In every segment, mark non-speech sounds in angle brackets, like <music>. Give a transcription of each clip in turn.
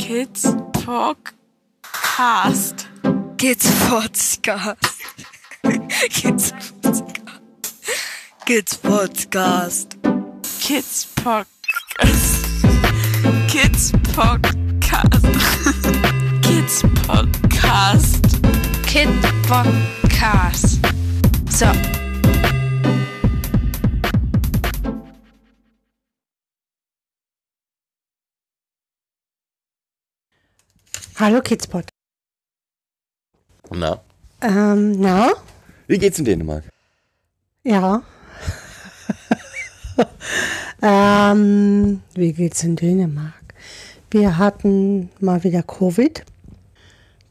Kids Podcast. Kids Podcast. Kids Podcast. Kids Podcast. Kids Podcast. Kids Podcast. Kids Podcast. Kid Podcast. So. Hallo Kidspot. Na, Ähm, na? wie geht's in Dänemark? Ja. <laughs> ähm, wie geht's in Dänemark? Wir hatten mal wieder Covid.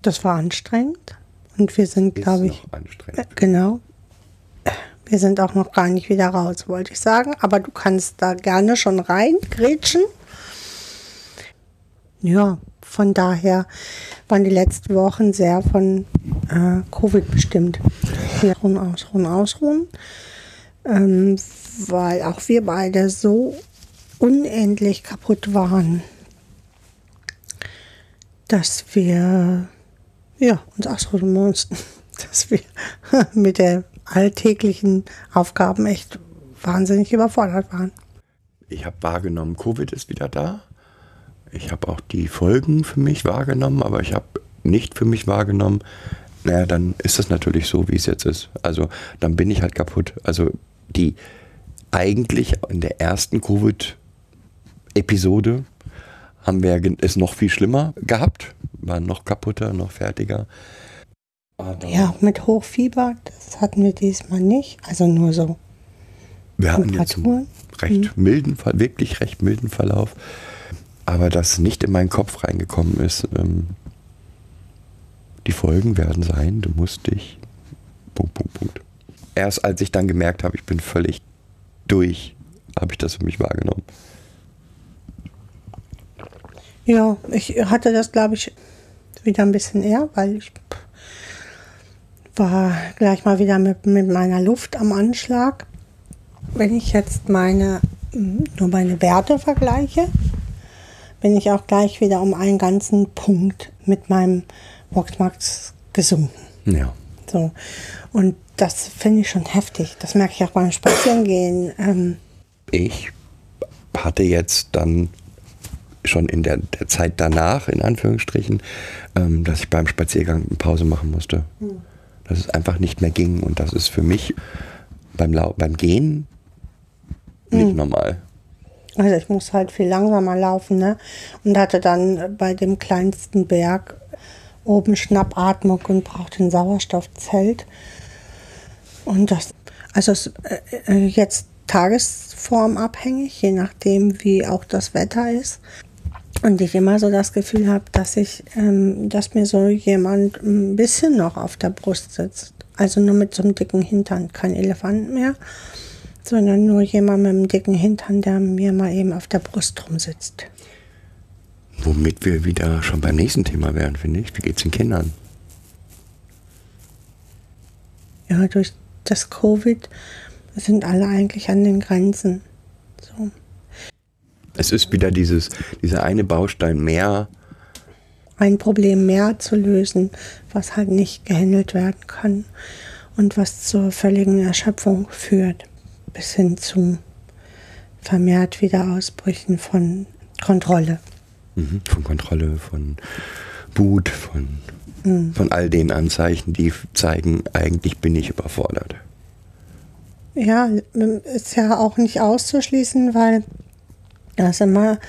Das war anstrengend. Und wir sind, glaube ich, äh, genau. Wir sind auch noch gar nicht wieder raus, wollte ich sagen. Aber du kannst da gerne schon rein, grätschen. Ja, von daher waren die letzten Wochen sehr von äh, Covid bestimmt. Wir ruhen, ausruhen, ausruhen. Ähm, weil auch wir beide so unendlich kaputt waren, dass wir ja, uns ausruhen mussten. <laughs> Dass wir <laughs> mit der alltäglichen Aufgaben echt wahnsinnig überfordert waren. Ich habe wahrgenommen, Covid ist wieder da. Ich habe auch die Folgen für mich wahrgenommen, aber ich habe nicht für mich wahrgenommen, naja, dann ist das natürlich so, wie es jetzt ist. Also dann bin ich halt kaputt. Also die eigentlich in der ersten Covid-Episode haben wir es noch viel schlimmer gehabt, waren noch kaputter, noch fertiger. Aber Ja, mit Hochfieber, das hatten wir diesmal nicht. Also nur so wir hatten jetzt einen recht milden, Ver- wirklich recht milden Verlauf. Aber das nicht in meinen Kopf reingekommen ist. Ähm, die Folgen werden sein, du musst dich. Punkt, Punkt, Punkt. Erst als ich dann gemerkt habe, ich bin völlig durch, habe ich das für mich wahrgenommen. Ja, ich hatte das, glaube ich, wieder ein bisschen eher, weil ich war gleich mal wieder mit, mit meiner Luft am Anschlag. Wenn ich jetzt meine, mm, nur meine Werte vergleiche, bin ich auch gleich wieder um einen ganzen Punkt mit meinem Voxmax gesunken. Ja. So. Und das finde ich schon heftig. Das merke ich auch beim Spazierengehen. Ähm, Ich hatte jetzt dann schon in der, der Zeit danach, in Anführungsstrichen, ähm, dass ich beim Spaziergang eine Pause machen musste. Dass es einfach nicht mehr ging. Und das ist für mich beim, Lau beim Gehen nicht normal. Also ich muss halt viel langsamer laufen, ne? Und hatte dann bei dem kleinsten Berg oben Schnappatmung und brauchte ein Sauerstoffzelt. Und das, also es, äh, äh, jetzt tagesformabhängig, je nachdem wie auch das Wetter ist. Und ich immer so das Gefühl habe, dass ich, ähm, dass mir so jemand ein bisschen noch auf der Brust sitzt. Also nur mit so einem dicken Hintern, kein Elefant mehr sondern nur jemand mit einem dicken Hintern, der mir mal eben auf der Brust rumsitzt. Womit wir wieder schon beim nächsten Thema wären, finde ich. Wie geht's den Kindern? Ja, durch das Covid sind alle eigentlich an den Grenzen. So. Es ist wieder dieses, dieser eine Baustein mehr. Ein Problem mehr zu lösen, was halt nicht gehandelt werden kann und was zur völligen Erschöpfung führt, bis hin zu vermehrt Wiederausbrüchen von Kontrolle. Mhm, von Kontrolle, von Wut, von, von all den Anzeichen, die zeigen, eigentlich bin ich überfordert. Ja, ist ja auch nicht auszuschließen, weil das immer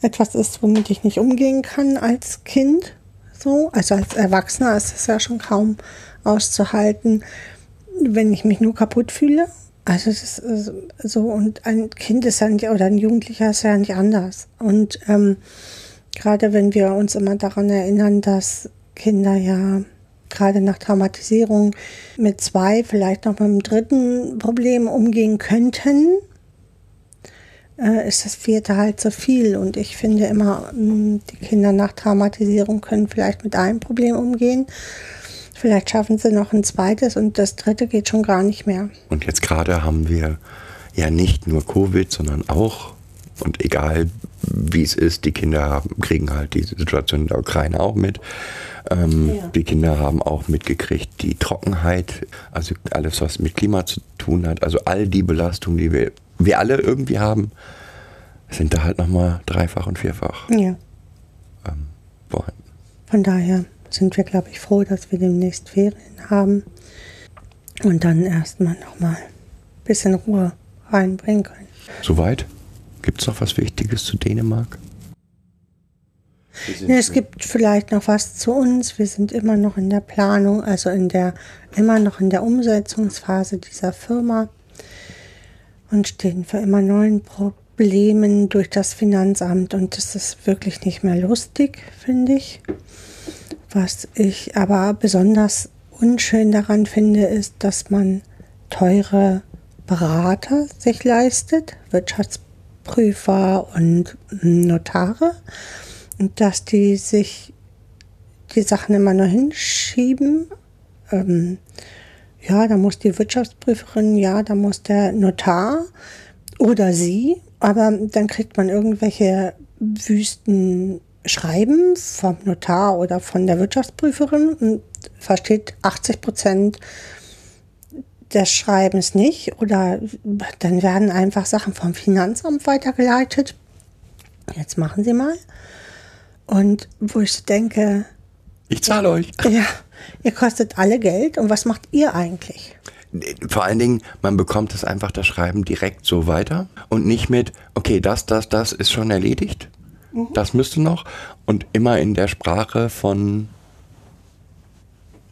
etwas ist, womit ich nicht umgehen kann als Kind. So, also als Erwachsener ist es ja schon kaum auszuhalten, wenn ich mich nur kaputt fühle. Also es ist äh, so, und ein Kind ist ja nicht, oder ein Jugendlicher ist ja nicht anders. Und ähm, gerade wenn wir uns immer daran erinnern, dass Kinder ja gerade nach Traumatisierung mit zwei, vielleicht noch mit einem dritten Problem umgehen könnten, äh, ist das vierte halt zu viel. Und ich finde immer, mh, die Kinder nach Traumatisierung können vielleicht mit einem Problem umgehen. Vielleicht schaffen sie noch ein zweites und das dritte geht schon gar nicht mehr. Und jetzt gerade haben wir ja nicht nur Covid, sondern auch Und egal wie es ist, die Kinder kriegen halt die Situation in der Ukraine auch mit. Ähm, Ja. Die Kinder haben auch mitgekriegt die Trockenheit, also alles, was mit Klima zu tun hat. Also all die Belastungen, die wir, wir alle irgendwie haben, sind da halt nochmal dreifach und vierfach Ja. vorhanden. Von daher sind wir, glaube ich, froh, dass wir demnächst Ferien haben und dann erstmal nochmal ein bisschen Ruhe reinbringen können. Soweit? Gibt es noch was Wichtiges zu Dänemark? Ja, es gibt vielleicht noch was zu uns. Wir sind immer noch in der Planung, also in der, immer noch in der Umsetzungsphase dieser Firma und stehen für immer neuen Problemen durch das Finanzamt und das ist wirklich nicht mehr lustig, finde ich. Was ich aber besonders unschön daran finde, ist, dass man teure Berater sich leistet, Wirtschaftsprüfer und Notare und dass die sich die Sachen immer nur hinschieben. Ähm, ja, da muss die Wirtschaftsprüferin, ja, da muss der Notar oder sie, aber dann kriegt man irgendwelche wüsten Schreiben vom Notar oder von der Wirtschaftsprüferin und versteht 80 Prozent des Schreibens nicht oder dann werden einfach Sachen vom Finanzamt weitergeleitet. Jetzt machen Sie mal. Und wo ich denke, Ich zahle euch. <laughs> ja, ihr kostet alle Geld und was macht ihr eigentlich? Vor allen Dingen, man bekommt es einfach das Schreiben direkt so weiter und nicht mit, okay, das, das, das ist schon erledigt. Das müsste noch. Und immer in der Sprache von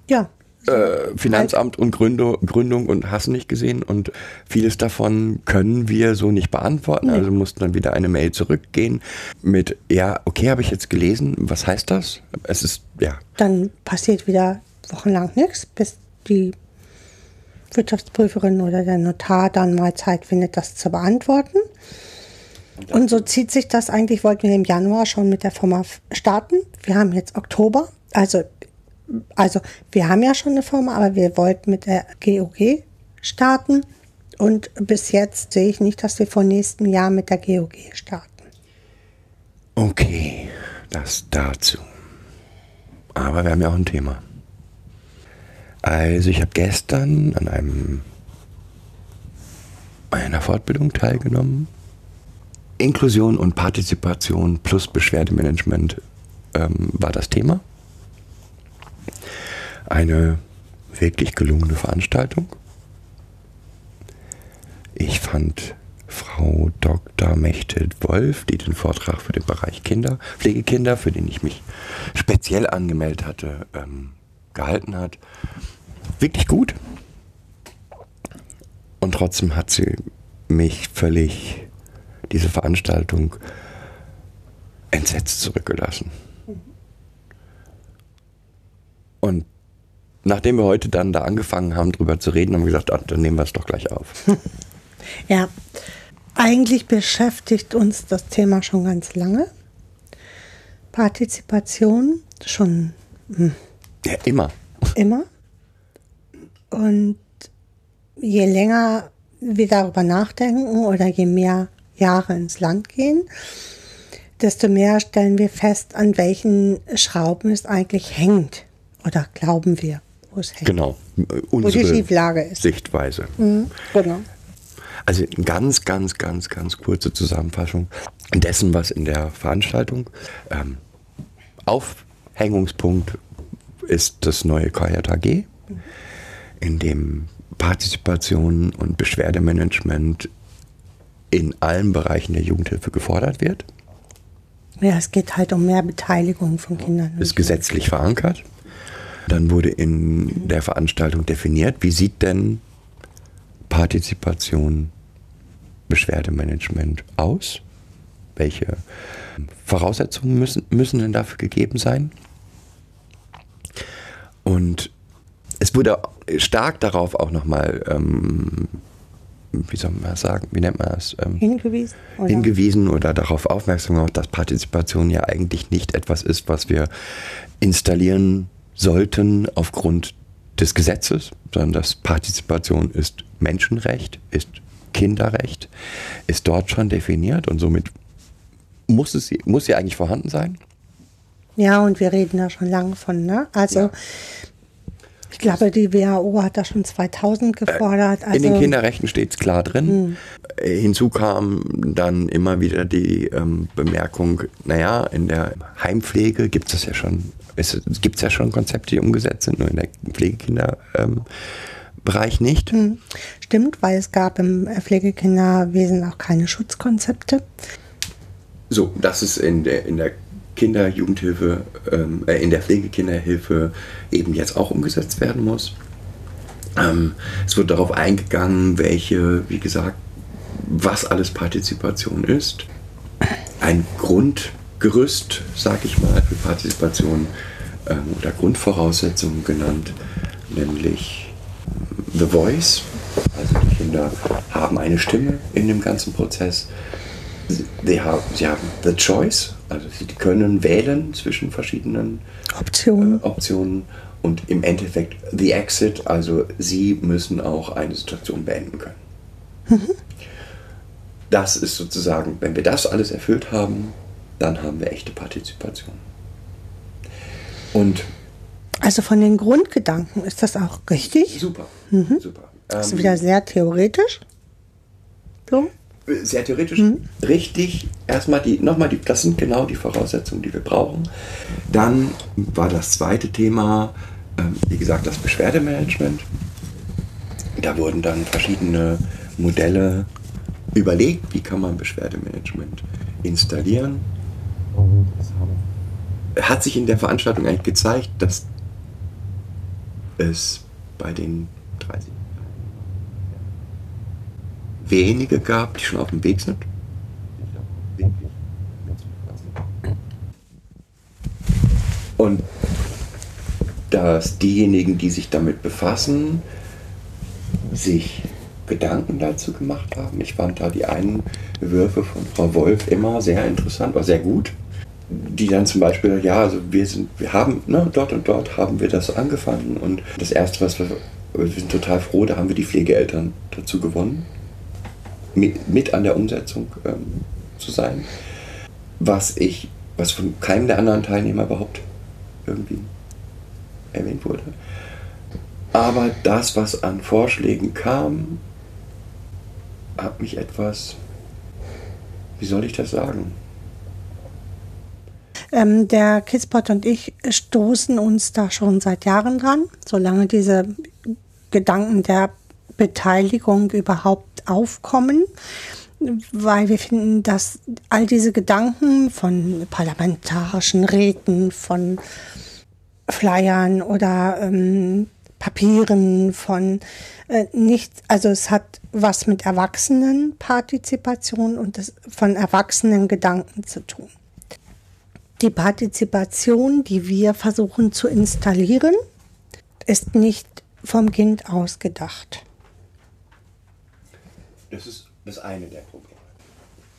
Ja, äh, Finanzamt und Gründung, Gründung und hast du nicht gesehen. Und vieles davon können wir so nicht beantworten. Also mussten dann wieder eine Mail zurückgehen mit, ja, okay, habe ich jetzt gelesen. Was heißt das? Es ist, ja, dann passiert wieder wochenlang nichts, bis die Wirtschaftsprüferin oder der Notar dann mal Zeit findet, das zu beantworten. Und so zieht sich das eigentlich, wollten wir im Januar schon mit der Firma starten. Wir haben jetzt Oktober, also, also wir haben ja schon eine Firma, aber wir wollten mit der GOG starten. Und bis jetzt sehe ich nicht, dass wir vor nächstem Jahr mit der GOG starten. Okay, das dazu. Aber wir haben ja auch ein Thema. Also ich habe gestern an einem einer Fortbildung teilgenommen. Inklusion und Partizipation plus Beschwerdemanagement ähm, war das Thema. Eine wirklich gelungene Veranstaltung. Ich fand Frau Dr. Mechthild Wolf, die den Vortrag für den Bereich Kinder, Pflegekinder, für den ich mich speziell angemeldet hatte, ähm, gehalten hat, wirklich gut. Und trotzdem hat sie mich völlig, diese Veranstaltung, entsetzt zurückgelassen. Und nachdem wir heute dann da angefangen haben, drüber zu reden, haben wir gesagt, ah, dann nehmen wir es doch gleich auf. <laughs> Ja, eigentlich beschäftigt uns das Thema schon ganz lange. Partizipation schon Ja, immer. immer. Und je länger wir darüber nachdenken oder je mehr Jahre ins Land gehen, desto mehr stellen wir fest, an welchen Schrauben es eigentlich hängt. Oder glauben wir, wo es hängt. Genau. Wo Unsere die Schieflage ist. Sichtweise. Mhm, genau. Also eine ganz, ganz, ganz, ganz kurze Zusammenfassung dessen, was in der Veranstaltung ähm, Aufhängungspunkt ist das neue KJAG, in dem Partizipation und Beschwerdemanagement in allen Bereichen der Jugendhilfe gefordert wird. Ja, es geht halt um mehr Beteiligung von Kindern. ist gesetzlich verankert. Dann wurde in der Veranstaltung definiert, wie sieht denn Partizipation, Beschwerdemanagement aus? Welche Voraussetzungen müssen, müssen denn dafür gegeben sein? Und es wurde stark darauf auch nochmal, ähm, wie soll man sagen, wie nennt man das? Ähm, hingewiesen. Oder? hingewiesen oder darauf aufmerksam gemacht, dass Partizipation ja eigentlich nicht etwas ist, was wir installieren sollten aufgrund des Gesetzes, sondern dass Partizipation ist Menschenrecht, ist Kinderrecht ist dort schon definiert und somit muss es muss sie eigentlich vorhanden sein. Ja, und wir reden da schon lange von, ne? Also Ja. Ich glaube, die WHO hat das schon 2000 gefordert. Also, In den Kinderrechten steht es klar drin. Äh, Hinzu kam dann immer wieder die ähm, Bemerkung, naja, in der Heimpflege gibt es ja schon, es gibt ja schon Konzepte, die umgesetzt sind, nur in der Pflegekinderbereich ähm, Bereich nicht. Stimmt, weil es gab im Pflegekinderwesen auch keine Schutzkonzepte. So, das ist in der, in der Kinder-Jugendhilfe, ähm, äh, in der Pflegekinderhilfe eben jetzt auch umgesetzt werden muss. Ähm, es wird darauf eingegangen, welche, wie gesagt, was alles Partizipation ist. Ein Grundgerüst, sag ich mal, für Partizipation ähm, oder Grundvoraussetzungen genannt, nämlich The Voice. Also die Kinder haben eine Stimme in dem ganzen Prozess. Sie haben, sie haben the choice, also sie können wählen zwischen verschiedenen Optionen. äh, Optionen und im Endeffekt the exit, also sie müssen auch eine Situation beenden können. Das ist sozusagen, wenn wir das alles erfüllt haben, dann haben wir echte Partizipation. Und Also von den Grundgedanken ist das auch richtig. super, super. Das ist Ähm, wieder sehr theoretisch. So. Sehr theoretisch richtig. Erstmal die, nochmal die, das sind genau die Voraussetzungen, die wir brauchen. Dann war das zweite Thema, ähm, wie gesagt, das Beschwerdemanagement. Da wurden dann verschiedene Modelle überlegt, wie kann man Beschwerdemanagement installieren. Hat sich in der Veranstaltung eigentlich gezeigt, dass es bei den wenige gab, die schon auf dem Weg sind. Und dass diejenigen, die sich damit befassen, sich Gedanken dazu gemacht haben. Ich fand da die Einwürfe von Frau Wolf immer sehr interessant, war sehr gut. Die dann zum Beispiel, ja, also wir sind, wir haben, ne, dort und dort haben wir das angefangen und das erste, was wir, wir sind total froh, da haben wir die Pflegeeltern dazu gewonnen, mit, an der Umsetzung ähm, zu sein. Was ich, was von keinem der anderen Teilnehmer überhaupt irgendwie erwähnt wurde. Aber das, was an Vorschlägen kam, hat mich etwas, wie soll ich das sagen? Ähm, der Kidspot und ich stoßen uns da schon seit Jahren dran, solange diese Gedanken der Beteiligung überhaupt aufkommen, weil wir finden, dass all diese Gedanken von parlamentarischen Räten, von Flyern oder ähm, Papieren, von äh, nicht, also es hat was mit Erwachsenenpartizipation und das, von erwachsenen Gedanken zu tun. Die Partizipation, die wir versuchen zu installieren, ist nicht vom Kind ausgedacht. Das ist das eine der Probleme.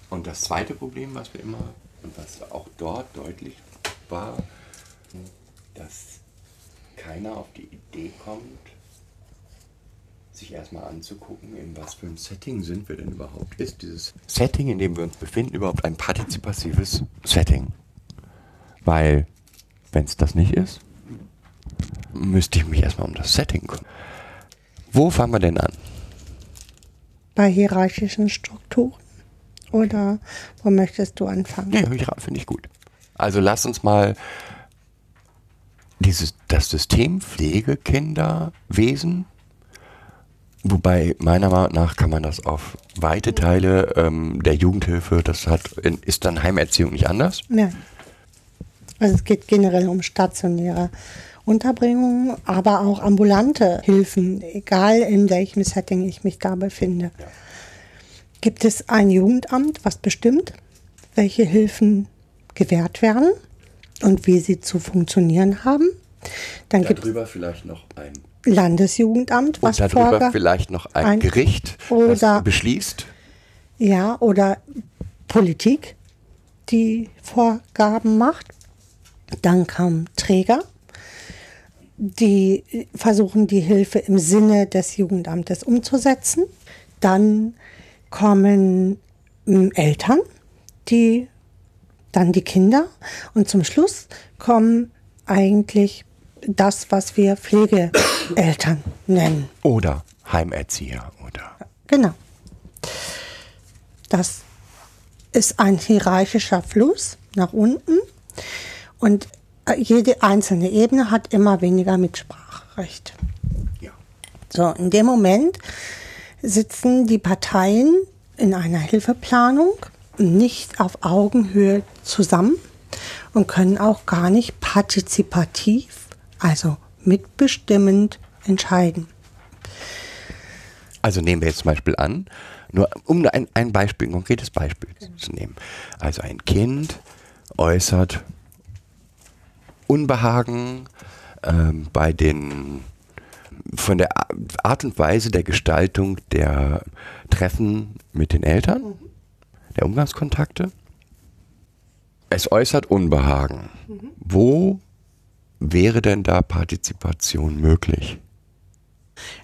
Und das zweite Problem, was wir immer und was auch dort deutlich war, dass keiner auf die Idee kommt, sich erstmal anzugucken, in was für einem Setting sind wir denn überhaupt. Ist dieses Setting, in dem wir uns befinden, überhaupt ein partizipatives Setting? Weil, wenn es das nicht ist, müsste ich mich erstmal um das Setting kümmern. Wo fangen wir denn an? Bei hierarchischen Strukturen? Oder wo möchtest du anfangen? Ja, ja finde ich gut. Also lass uns mal dieses, das System Pflegekinderwesen, wobei meiner Meinung nach kann man das auf weite Teile ähm, der Jugendhilfe, das hat, ist dann Heimerziehung nicht anders. Ja. Also es geht generell um stationäre Unterbringung, aber auch ambulante Hilfen, egal in welchem Setting ich mich da befinde. Gibt es ein Jugendamt, was bestimmt, welche Hilfen gewährt werden und wie sie zu funktionieren haben? Dann gibt es Darüber vielleicht noch ein Landesjugendamt, was und darüber vorge- vielleicht noch ein, ein- Gericht, oder- das beschließt. Ja, oder Politik, die Vorgaben macht. Dann kam Träger, die versuchen, die Hilfe im Sinne des Jugendamtes umzusetzen. Dann kommen ähm, Eltern, die dann die Kinder und zum Schluss kommen eigentlich das, was wir Pflegeeltern <coughs> nennen. Oder Heimerzieher oder. Genau. Das ist ein hierarchischer Fluss nach unten und jede einzelne Ebene hat immer weniger Mitspracherecht. Ja. So, in dem Moment sitzen die Parteien in einer Hilfeplanung nicht auf Augenhöhe zusammen und können auch gar nicht partizipativ, also mitbestimmend entscheiden. Also nehmen wir jetzt zum Beispiel an, nur um ein, ein Beispiel, ein konkretes Beispiel zu nehmen. Also ein Kind äußert Unbehagen ähm, bei den von der Art und Weise der Gestaltung der Treffen mit den Eltern, der Umgangskontakte. Es äußert Unbehagen. Wo wäre denn da Partizipation möglich?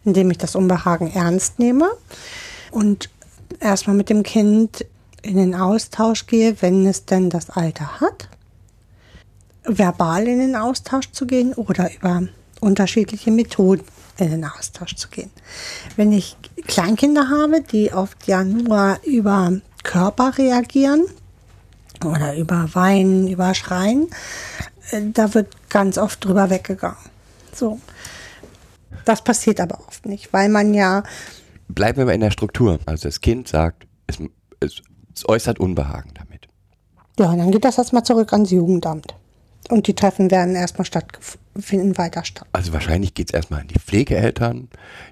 indem ich das Unbehagen ernst nehme und erstmal mit dem Kind in den Austausch gehe, wenn es denn das Alter hat, verbal in den Austausch zu gehen oder über unterschiedliche Methoden in den Austausch zu gehen. Wenn ich Kleinkinder habe, die oft ja nur über Körper reagieren oder über Weinen, über Schreien, äh, da wird ganz oft drüber weggegangen. So. Das passiert aber oft nicht, weil man ja. Bleiben wir mal in der Struktur. Also das Kind sagt, es, es, es äußert Unbehagen damit. Ja, und dann geht das erstmal zurück ans Jugendamt. Und die Treffen werden erstmal stattfinden, weiter statt. Also wahrscheinlich geht es erstmal an die Pflegeeltern,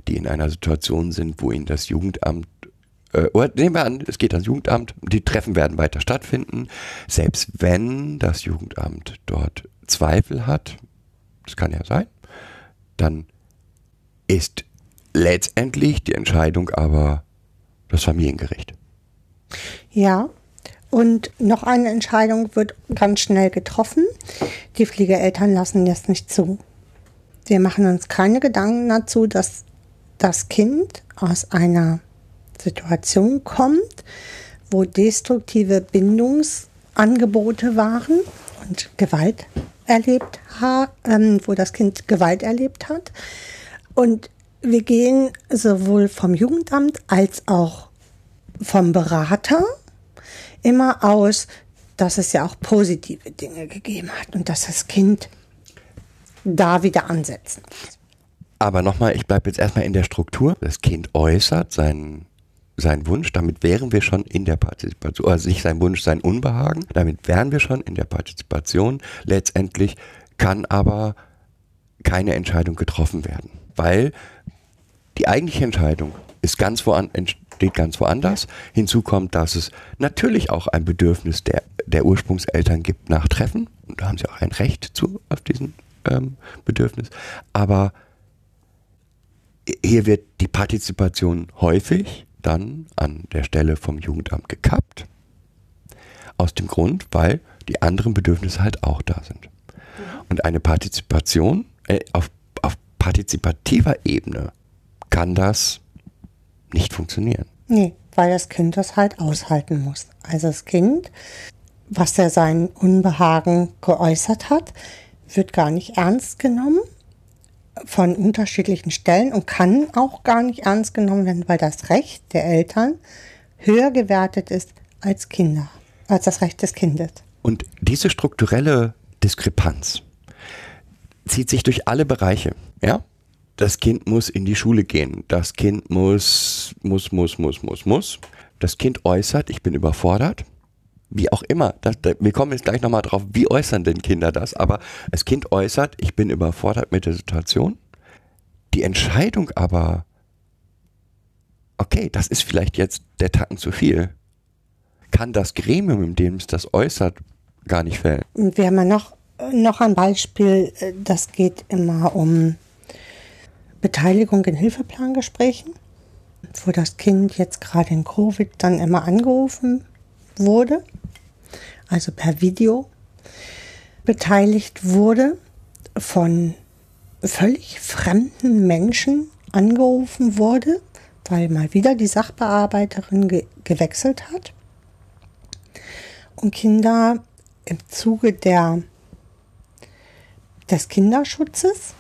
die in einer Situation sind, wo ihnen das Jugendamt äh, oder nehmen wir an, es geht ans Jugendamt, die Treffen werden weiter stattfinden. Selbst wenn das Jugendamt dort Zweifel hat, das kann ja sein, dann ist letztendlich die Entscheidung aber das Familiengericht. Ja, und noch eine Entscheidung wird ganz schnell getroffen. Die Fliegereltern lassen das nicht zu. Wir machen uns keine Gedanken dazu, dass das Kind aus einer Situation kommt, wo destruktive Bindungsangebote waren und Gewalt erlebt hat, ähm, wo das Kind Gewalt erlebt hat. Und wir gehen sowohl vom Jugendamt als auch vom Berater immer aus, dass es ja auch positive Dinge gegeben hat und dass das Kind da wieder ansetzen muss. Aber nochmal, ich bleibe jetzt erstmal in der Struktur. Das Kind äußert seinen, seinen Wunsch, damit wären wir schon in der Partizipation, also nicht sein Wunsch, sein Unbehagen, damit wären wir schon in der Partizipation. Letztendlich kann aber keine Entscheidung getroffen werden, weil die eigentliche Entscheidung ist ganz woanders, steht ganz woanders. Hinzu kommt, dass es natürlich auch ein Bedürfnis der, der Ursprungseltern gibt nach Treffen. Und da haben sie auch ein Recht zu auf diesen ähm, Bedürfnis. Aber hier wird die Partizipation häufig dann an der Stelle vom Jugendamt gekappt. Aus dem Grund, weil die anderen Bedürfnisse halt auch da sind. Und eine Partizipation äh, auf, auf partizipativer Ebene kann das nicht funktionieren. Nee, weil das Kind das halt aushalten muss. Also das Kind, was er sein Unbehagen geäußert hat, wird gar nicht ernst genommen von unterschiedlichen Stellen und kann auch gar nicht ernst genommen werden, weil das Recht der Eltern höher gewertet ist als Kinder, als das Recht des Kindes. Und diese strukturelle Diskrepanz zieht sich durch alle Bereiche, ja? Das Kind muss in die Schule gehen. Das Kind muss, muss, muss, muss, muss, muss. Das Kind äußert, ich bin überfordert. Wie auch immer. Das, wir kommen jetzt gleich nochmal drauf, wie äußern denn Kinder das? Aber das Kind äußert, ich bin überfordert mit der Situation. Die Entscheidung aber, okay, das ist vielleicht jetzt der Tacken zu viel. Kann das Gremium, in dem es das äußert, gar nicht fällen. Wir haben ja noch, noch ein Beispiel, das geht immer um Beteiligung in Hilfeplangesprächen, wo das Kind jetzt gerade in Covid dann immer angerufen wurde, also per Video beteiligt wurde, von völlig fremden Menschen angerufen wurde, weil mal wieder die Sachbearbeiterin ge gewechselt hat. Und Kinder im Zuge der, des Kinderschutzes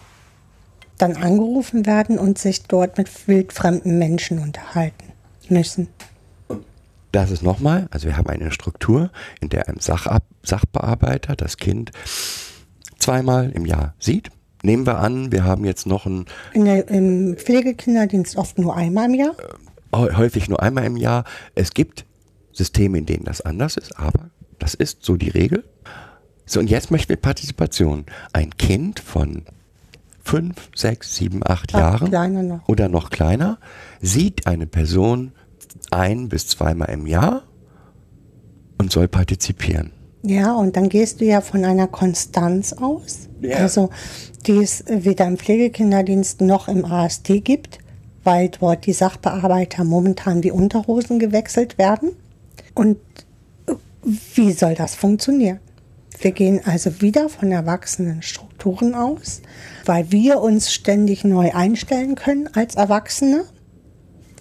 dann angerufen werden und sich dort mit wildfremden Menschen unterhalten müssen. Das ist nochmal, also wir haben eine Struktur, in der ein Sachab Sachbearbeiter das Kind zweimal im Jahr sieht. Nehmen wir an, wir haben jetzt noch ein In der, Im Pflegekinderdienst oft nur einmal im Jahr. hä- häufig nur einmal im Jahr. Es gibt Systeme, in denen das anders ist, aber das ist so die Regel. So, und jetzt möchten wir Partizipation. Ein Kind von fünf, sechs, sieben, acht Ach, Jahren noch. oder noch kleiner sieht eine Person ein bis zweimal im Jahr und soll partizipieren. Ja, und dann gehst du ja von einer Konstanz aus. Ja. Also, die es weder im Pflegekinderdienst noch im ASD gibt, weil dort die Sachbearbeiter momentan die Unterhosen gewechselt werden. Und äh, wie soll das funktionieren? Wir gehen also wieder von erwachsenen Strukturen aus, weil wir uns ständig neu einstellen können als Erwachsene,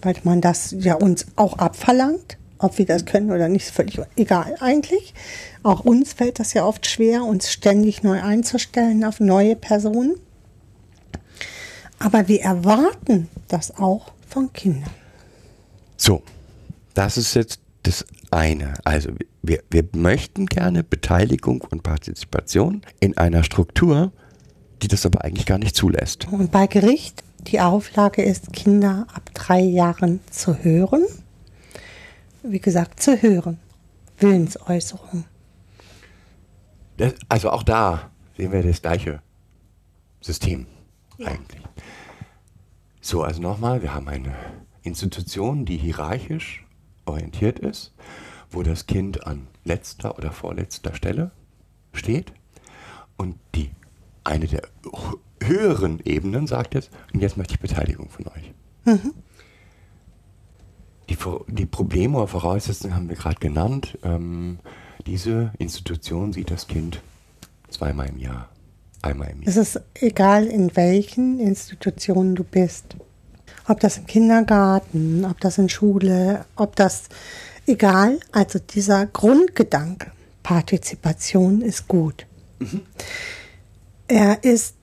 weil man das ja uns auch abverlangt. Ob wir das können oder nicht, ist völlig egal eigentlich. Auch uns fällt das ja oft schwer, uns ständig neu einzustellen auf neue Personen. Aber wir erwarten das auch von Kindern. So, das ist jetzt das eine. Also wir, wir möchten gerne Beteiligung und Partizipation in einer Struktur, die das aber eigentlich gar nicht zulässt. Und bei Gericht, die Auflage ist, Kinder ab drei Jahren zu hören. Wie gesagt, zu hören. Willensäußerung. Das, also auch da sehen wir das gleiche System eigentlich. So, also nochmal, wir haben eine Institution, die hierarchisch orientiert ist, wo das Kind an letzter oder vorletzter Stelle steht und die eine der höheren Ebenen sagt jetzt, und jetzt möchte ich Beteiligung von euch. Die, Vor- die Probleme oder Voraussetzungen haben wir gerade genannt. Ähm, diese Institution sieht das Kind zweimal im Jahr, einmal im Jahr. Es ist egal, in welchen Institutionen du bist. Ob das im Kindergarten, ob das in Schule, ob das egal. Also dieser Grundgedanke, Partizipation ist gut. Er ist,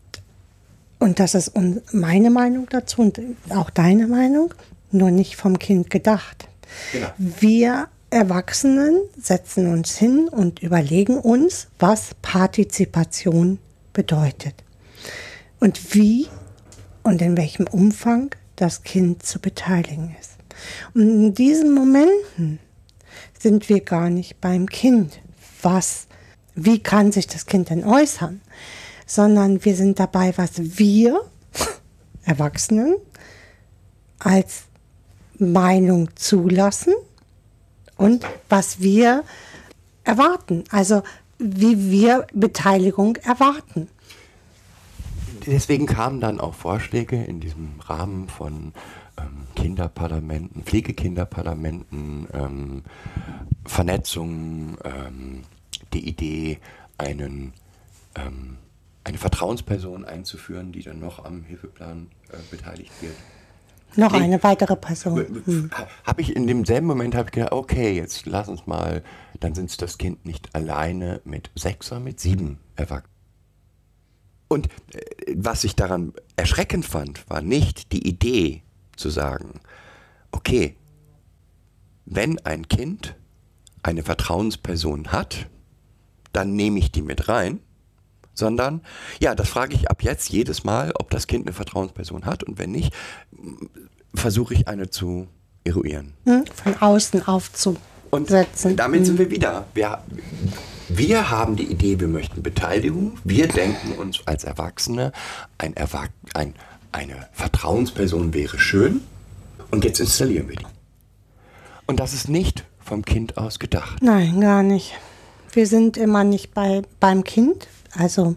und das ist meine Meinung dazu und auch deine Meinung, nur nicht vom Kind gedacht. Genau. Wir Erwachsenen setzen uns hin und überlegen uns, was Partizipation bedeutet und wie und in welchem Umfang das Kind zu beteiligen ist. Und in diesen Momenten sind wir gar nicht beim Kind. Was, wie kann sich das Kind denn äußern? Sondern wir sind dabei, was wir <laughs> Erwachsenen als Meinung zulassen und was wir erwarten. Also wie wir Beteiligung erwarten. Deswegen kamen dann auch Vorschläge in diesem Rahmen von ähm, Kinderparlamenten, Pflegekinderparlamenten, ähm, Vernetzung, ähm, die Idee, einen, ähm, eine Vertrauensperson einzuführen, die dann noch am Hilfeplan äh, beteiligt wird. Noch Nee. eine weitere Person. Hm. Habe ich in demselben Moment habe ich gedacht, okay, jetzt lass uns mal, dann sind es das Kind nicht alleine mit sechs, sondern mit sieben Erwachsenen. Und äh, was ich daran erschreckend fand, war nicht die Idee zu sagen, okay, wenn ein Kind eine Vertrauensperson hat, dann nehme ich die mit rein, sondern ja, das frage ich ab jetzt jedes Mal, ob das Kind eine Vertrauensperson hat und wenn nicht, m- versuche ich eine zu eruieren. Hm? Von außen Und aufzusetzen. damit sind wir wieder. Wir, wir haben die Idee, wir möchten Beteiligung. Wir denken uns als Erwachsene, ein Erwach ein, eine Vertrauensperson wäre schön. Und jetzt installieren wir die. Und das ist nicht vom Kind aus gedacht. Nein, gar nicht. Wir sind immer nicht bei, beim Kind, also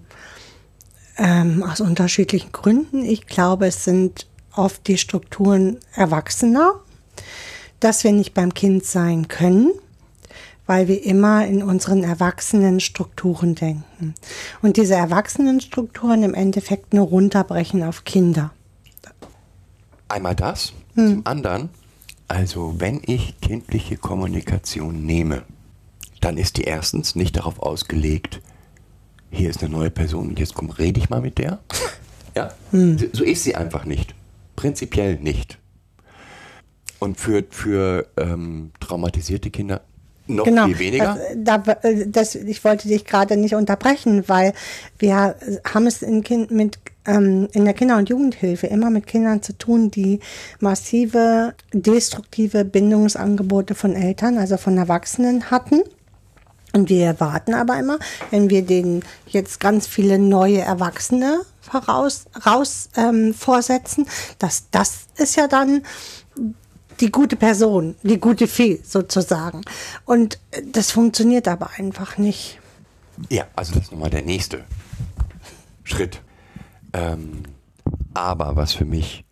ähm, aus unterschiedlichen Gründen. Ich glaube, es sind oft die Strukturen Erwachsener, dass wir nicht beim Kind sein können, weil wir immer in unseren erwachsenen Strukturen denken. Und diese erwachsenen Strukturen im Endeffekt nur runterbrechen auf Kinder. Einmal das Zum anderen, also wenn ich kindliche Kommunikation nehme, dann ist die erstens nicht darauf ausgelegt, hier ist eine neue Person und jetzt komm, rede ich mal mit der. <laughs> Ja, so- so ist sie einfach nicht. Prinzipiell nicht. Und für, für ähm, traumatisierte Kinder noch Genau. viel weniger. Das, da, äh, das, ich wollte dich gerade nicht unterbrechen, weil wir haben es in, kind, mit, ähm, in der Kinder- und Jugendhilfe immer mit Kindern zu tun, die massive destruktive Bindungsangebote von Eltern, also von Erwachsenen hatten. Und wir erwarten aber immer, wenn wir denen jetzt ganz viele neue Erwachsene voraus, raus ähm, vorsetzen, dass das ist ja dann die gute Person, die gute Fee sozusagen. Und das funktioniert aber einfach nicht. Ja, also das ist nochmal der nächste Schritt. Ähm, aber was für mich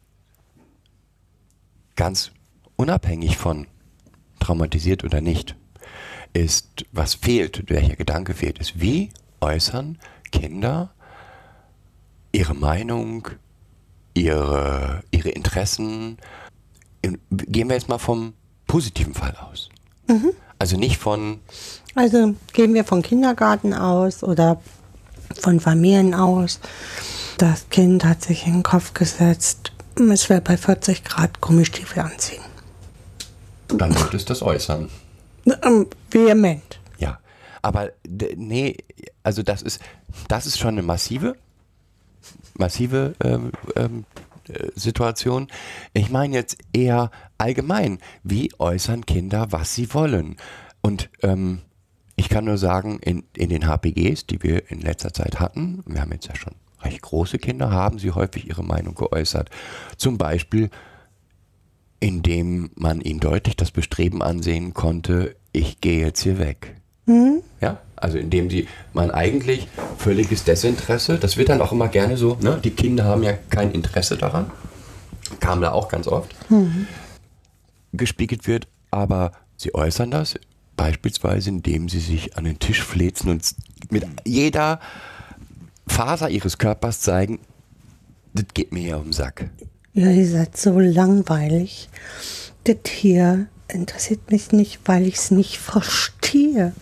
ganz unabhängig von traumatisiert oder nicht, ist, was fehlt, welcher Gedanke fehlt, ist, wie äußern Kinder ihre Meinung, ihre, ihre Interessen. In, gehen wir jetzt mal vom positiven Fall aus. Also nicht von, Also gehen wir von Kindergarten aus oder von Familien aus. Das Kind hat sich in den Kopf gesetzt, es will bei 40 Grad Gummistiefel anziehen. dann wird es das äußern. Ähm, vehement. Ja, aber nee, also das ist, das ist schon eine massive, massive ähm, ähm, äh, Situation. Ich meine jetzt eher allgemein, wie äußern Kinder, was sie wollen? Und ähm, ich kann nur sagen, in, in den HPGs, die wir in letzter Zeit hatten, wir haben jetzt ja schon recht große Kinder, haben sie häufig ihre Meinung geäußert. Zum Beispiel, indem man ihnen deutlich das Bestreben ansehen konnte, ich gehe jetzt hier weg. Ja, also indem sie man eigentlich völliges Desinteresse, das wird dann auch immer gerne so, ne? die Kinder haben ja kein Interesse daran, kam da auch ganz oft, gespiegelt wird, aber sie äußern das beispielsweise, indem sie sich an den Tisch flezen und mit jeder Faser ihres Körpers zeigen, das geht mir ja um den Sack. Ja, ihr seid so langweilig. Das hier interessiert mich nicht, weil ich es nicht verstehe.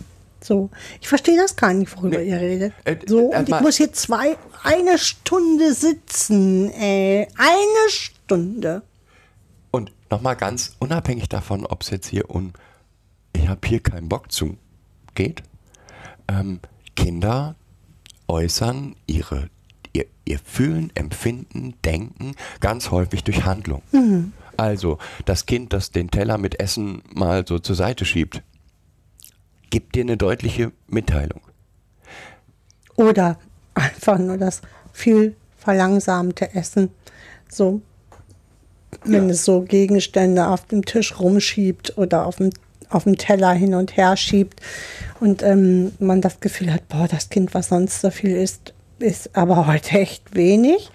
So, ich verstehe das gar nicht, worüber ihr redet. Äh, So, äh, und ich muss hier zwei, eine Stunde sitzen, ey. Eine Stunde. Und nochmal ganz unabhängig davon, ob es jetzt hier um ich habe hier keinen Bock zu geht, ähm, Kinder äußern ihre, ihr, ihr Fühlen, Empfinden, Denken ganz häufig durch Handlung. Also das Kind, das den Teller mit Essen mal so zur Seite schiebt, gibt dir eine deutliche Mitteilung. Oder einfach nur das viel verlangsamte Essen. So, wenn Ja. es so Gegenstände auf dem Tisch rumschiebt oder auf dem, auf dem Teller hin und her schiebt und ähm, man das Gefühl hat, boah, das Kind, was sonst so viel isst, ist aber heute echt wenig,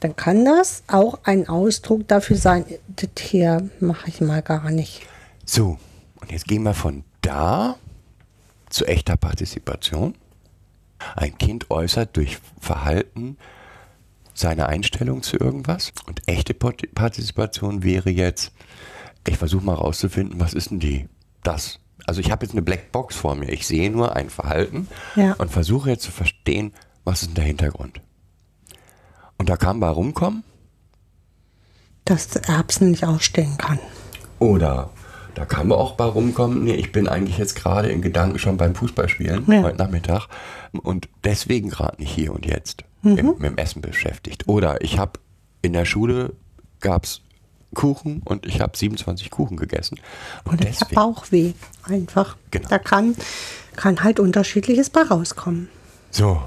dann kann das auch ein Ausdruck dafür sein, das hier mache ich mal gar nicht. So, und jetzt gehen wir von da zu echter Partizipation. Ein Kind äußert durch Verhalten seine Einstellung zu irgendwas. Und echte Part- Partizipation wäre jetzt, ich versuche mal rauszufinden, was ist denn die? Das. Also ich habe jetzt eine Blackbox vor mir. Ich sehe nur ein Verhalten Ja. und versuche jetzt zu verstehen, was ist denn der Hintergrund. Und da kann bei rumkommen, Dass Erbsen nicht ausstehen kann. Oder da kann man auch bei rumkommen, nee, ich bin eigentlich jetzt gerade in Gedanken schon beim Fußballspielen Ja. heute Nachmittag und deswegen gerade nicht hier und jetzt im, mit dem Essen beschäftigt. Oder ich habe in der Schule gab's Kuchen und ich habe 27 Kuchen gegessen. Und Oder ich habe deswegen, Bauchweh. Einfach. Genau. Da kann, kann halt unterschiedliches bei rauskommen. so,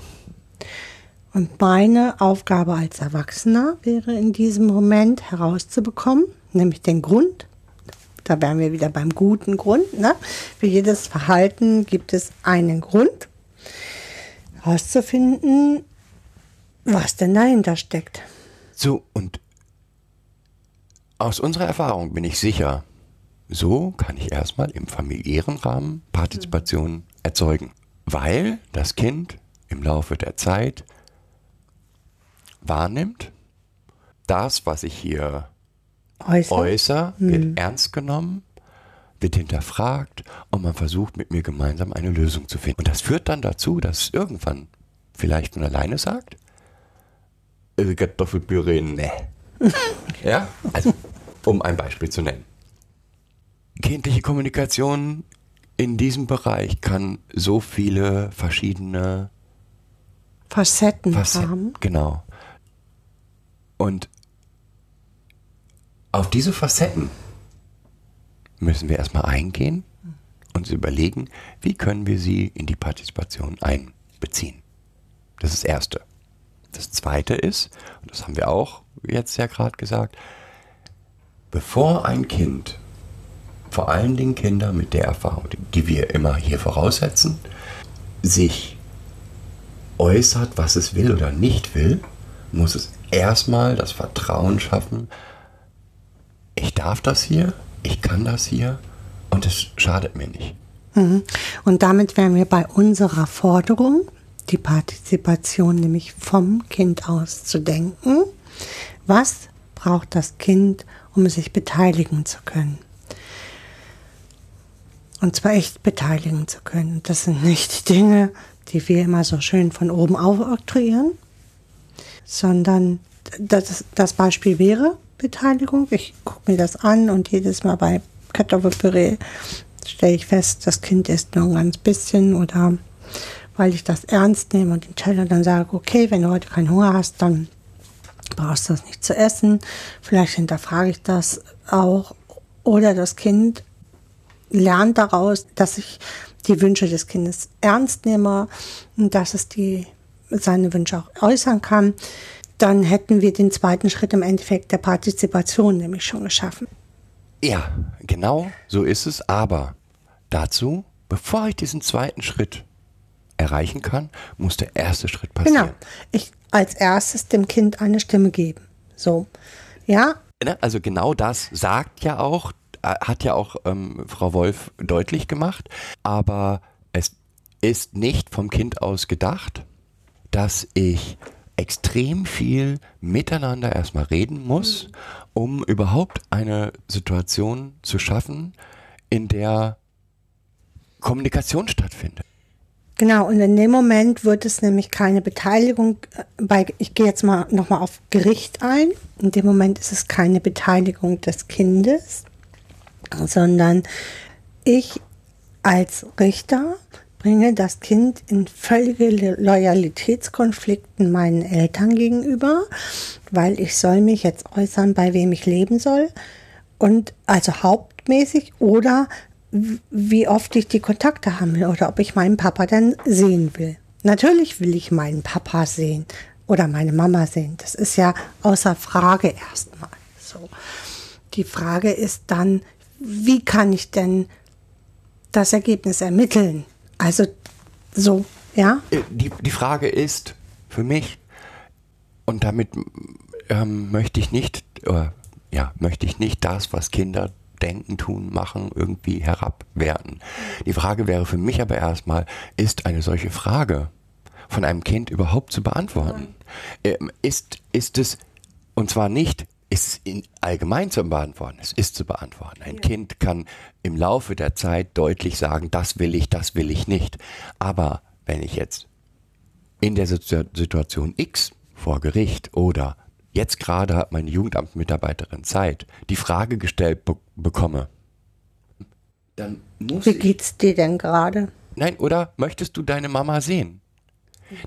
Und meine Aufgabe als Erwachsener wäre in diesem Moment herauszubekommen, nämlich den Grund. Da wären wir wieder beim guten Grund. Ne? Für jedes Verhalten gibt es einen Grund. Herauszufinden, was denn dahinter steckt. so und aus unserer Erfahrung bin ich sicher, so kann ich erstmal im familiären Rahmen Partizipation erzeugen, weil das Kind im Laufe der Zeit wahrnimmt, das, was ich hier Äußer. äußer, wird ernst genommen, wird hinterfragt und man versucht mit mir gemeinsam eine Lösung zu finden. Und das führt dann dazu, dass irgendwann vielleicht von alleine sagt, äh, Kartoffelpüree, ne. <laughs> ja, also um ein Beispiel zu nennen. Kindliche Kommunikation in diesem Bereich kann so viele verschiedene Facetten, Facetten. haben. Genau. Und auf diese Facetten müssen wir erstmal eingehen und überlegen, wie können wir sie in die Partizipation einbeziehen. Das ist das Erste. Das Zweite ist, und das haben wir auch jetzt ja gerade gesagt, bevor ein Kind, vor allen Dingen Kinder mit der Erfahrung, die wir immer hier voraussetzen, sich äußert, was es will oder nicht will, muss es erstmal das Vertrauen schaffen, ich darf das hier, ich kann das hier und es schadet mir nicht. Und damit wären wir bei unserer Forderung, die Partizipation nämlich vom Kind aus zu denken. Was braucht das Kind, um sich beteiligen zu können? Und zwar echt beteiligen zu können. Das sind nicht die Dinge, die wir immer so schön von oben aufoktroyieren, sondern das, das Beispiel wäre Beteiligung. Ich gucke mir das an und jedes Mal bei Kartoffelpüree stelle ich fest, das Kind isst nur ein ganz bisschen oder weil ich das ernst nehme und den Teller dann sage, okay, wenn du heute keinen Hunger hast, dann brauchst du das nicht zu essen. Vielleicht hinterfrage ich das auch. Oder das Kind lernt daraus, dass ich die Wünsche des Kindes ernst nehme und dass es die, seine Wünsche auch äußern kann. Dann hätten wir den zweiten Schritt im Endeffekt der Partizipation nämlich schon geschaffen. Ja, genau so ist es. Aber dazu, bevor ich diesen zweiten Schritt erreichen kann, muss der erste Schritt passieren. Genau. Ich als erstes dem Kind eine Stimme geben. So. Ja, Ne, Also genau das sagt ja auch, hat ja auch ähm, Frau Wolf deutlich gemacht. Aber es ist nicht vom Kind aus gedacht, dass ich extrem viel miteinander erstmal reden muss, um überhaupt eine Situation zu schaffen, in der Kommunikation stattfindet. Genau, und in dem Moment wird es nämlich keine Beteiligung äh, bei, ich gehe jetzt mal nochmal auf Gericht ein. In dem Moment ist es keine Beteiligung des Kindes, sondern ich als Richter bringe das Kind in völlige Lo- Loyalitätskonflikten meinen Eltern gegenüber, weil ich soll mich jetzt äußern, bei wem ich leben soll. Und also hauptmäßig oder wie oft ich die Kontakte haben will oder ob ich meinen Papa dann sehen will. Natürlich will ich meinen Papa sehen oder meine Mama sehen. Das ist ja außer Frage erstmal. So. Die Frage ist dann, wie kann ich denn das Ergebnis ermitteln? Also so, ja? Äh, Die, die Frage ist für mich, und damit ähm, möchte ich nicht, äh, ja, möchte ich nicht das, was Kinder denken, tun, machen, irgendwie herabwerten. Die Frage wäre für mich aber erstmal, ist eine solche Frage von einem Kind überhaupt zu beantworten? Ähm, ist, ist es, und zwar nicht, ist in allgemein zu beantworten, es ist zu beantworten. Ein Kind kann im Laufe der Zeit deutlich sagen, das will ich, das will ich nicht. Aber wenn ich jetzt in der Situ- Situation X vor Gericht oder jetzt gerade hat meine Jugendamtsmitarbeiterin Zeit, die Frage gestellt be bekomme, dann muss Wie geht's dir denn gerade? Nein, oder möchtest du deine Mama sehen?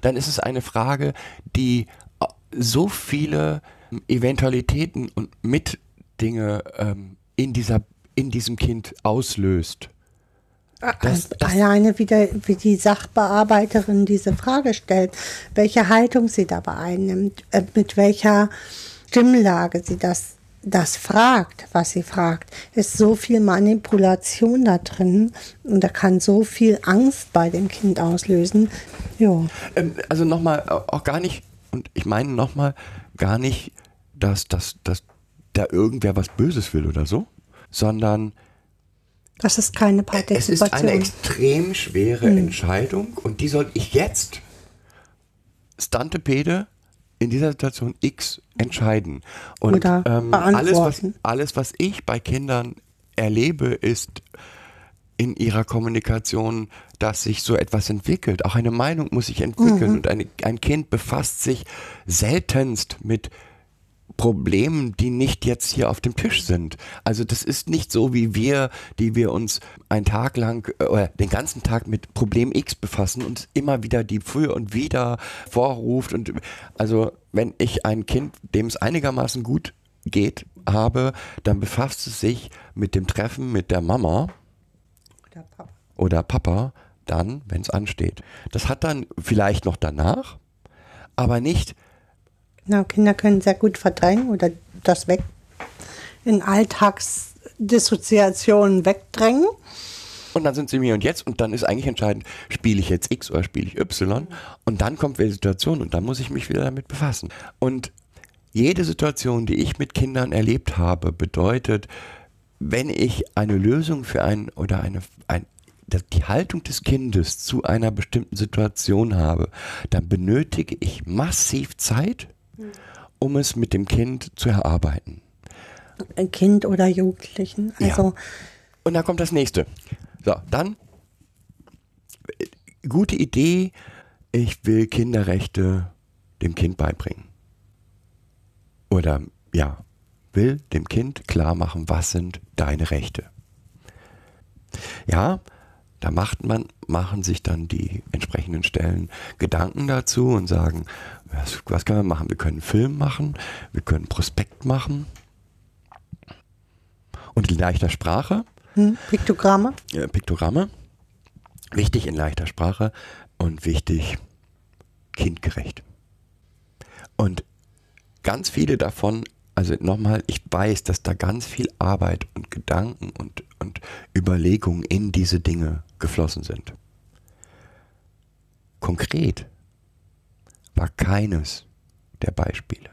Dann ist es eine Frage, die äh, so viele Eventualitäten und Mitdinge ähm, in, dieser, in diesem Kind auslöst. Das- das- Alleine wieder, wie die Sachbearbeiterin diese Frage stellt, welche Haltung sie dabei einnimmt, äh, mit welcher Stimmlage sie das, das fragt, was sie fragt, ist so viel Manipulation da drin und da kann so viel Angst bei dem Kind auslösen. Ja. Ähm, also nochmal, auch gar nicht, und ich meine nochmal, gar nicht, dass, dass, dass da irgendwer was Böses will oder so, sondern Das ist keine es ist eine Partizipation. extrem schwere Entscheidung und die soll ich jetzt, Stantepede, in dieser Situation X entscheiden. Und Oder ähm, alles, was, alles, was ich bei Kindern erlebe, ist in ihrer Kommunikation, dass sich so etwas entwickelt. Auch eine Meinung muss sich entwickeln. Und eine, ein Kind befasst sich seltenst mit Problemen, die nicht jetzt hier auf dem Tisch sind. Also das ist nicht so wie wir, die wir uns einen Tag lang äh, oder den ganzen Tag mit Problem X befassen und immer wieder die für und wieder vorruft. Und also wenn ich ein Kind, dem es einigermaßen gut geht, habe, dann befasst es sich mit dem Treffen mit der Mama Der Papa. oder Papa dann, wenn es ansteht. Das hat dann vielleicht noch danach, aber nicht Na, Kinder können sehr gut verdrängen oder das weg in Alltagsdissoziationen wegdrängen. Und dann sind sie mir und jetzt und dann ist eigentlich entscheidend, spiele ich jetzt X oder spiele ich Y und dann kommt wieder die Situation und dann muss ich mich wieder damit befassen. Und jede Situation, die ich mit Kindern erlebt habe, bedeutet, wenn ich eine Lösung für ein oder eine ein, die Haltung des Kindes zu einer bestimmten Situation habe, dann benötige ich massiv Zeit, um es mit dem Kind zu erarbeiten. Ein Kind oder Jugendlichen. Also Und dann kommt das nächste. So, dann gute Idee, ich will Kinderrechte dem Kind beibringen. Oder ja, will dem Kind klar machen, was sind deine Rechte. Ja, da macht man, machen sich dann die entsprechenden Stellen Gedanken dazu und sagen, was, was können wir machen? Wir können Film machen, wir können Prospekt machen. Und in leichter Sprache, hm, Piktogramme. äh, Piktogramme. Wichtig in leichter Sprache und wichtig kindgerecht. Und ganz viele davon, also nochmal, ich weiß, dass da ganz viel Arbeit und Gedanken und, und Überlegungen in diese Dinge geflossen sind. Konkret war keines der Beispiele.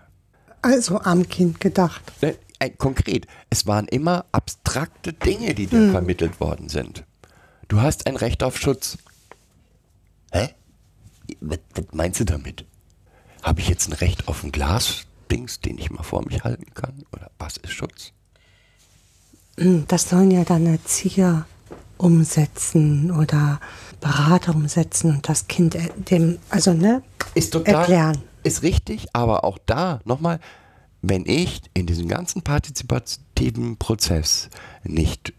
Also am Kind gedacht. Ne, konkret, es waren immer abstrakte Dinge, die dir vermittelt worden sind. Du hast ein Recht auf Schutz. Hä? Was, was meinst du damit? Habe ich jetzt ein Recht auf ein Glasdings, den ich mal vor mich halten kann? Oder was ist Schutz? Hm, Das sollen ja dann Erzieher umsetzen oder Berater umsetzen und das Kind äh, dem, also ne, Ist total. erklären. Ist richtig, aber auch da nochmal, wenn ich in diesem ganzen partizipativen Prozess nicht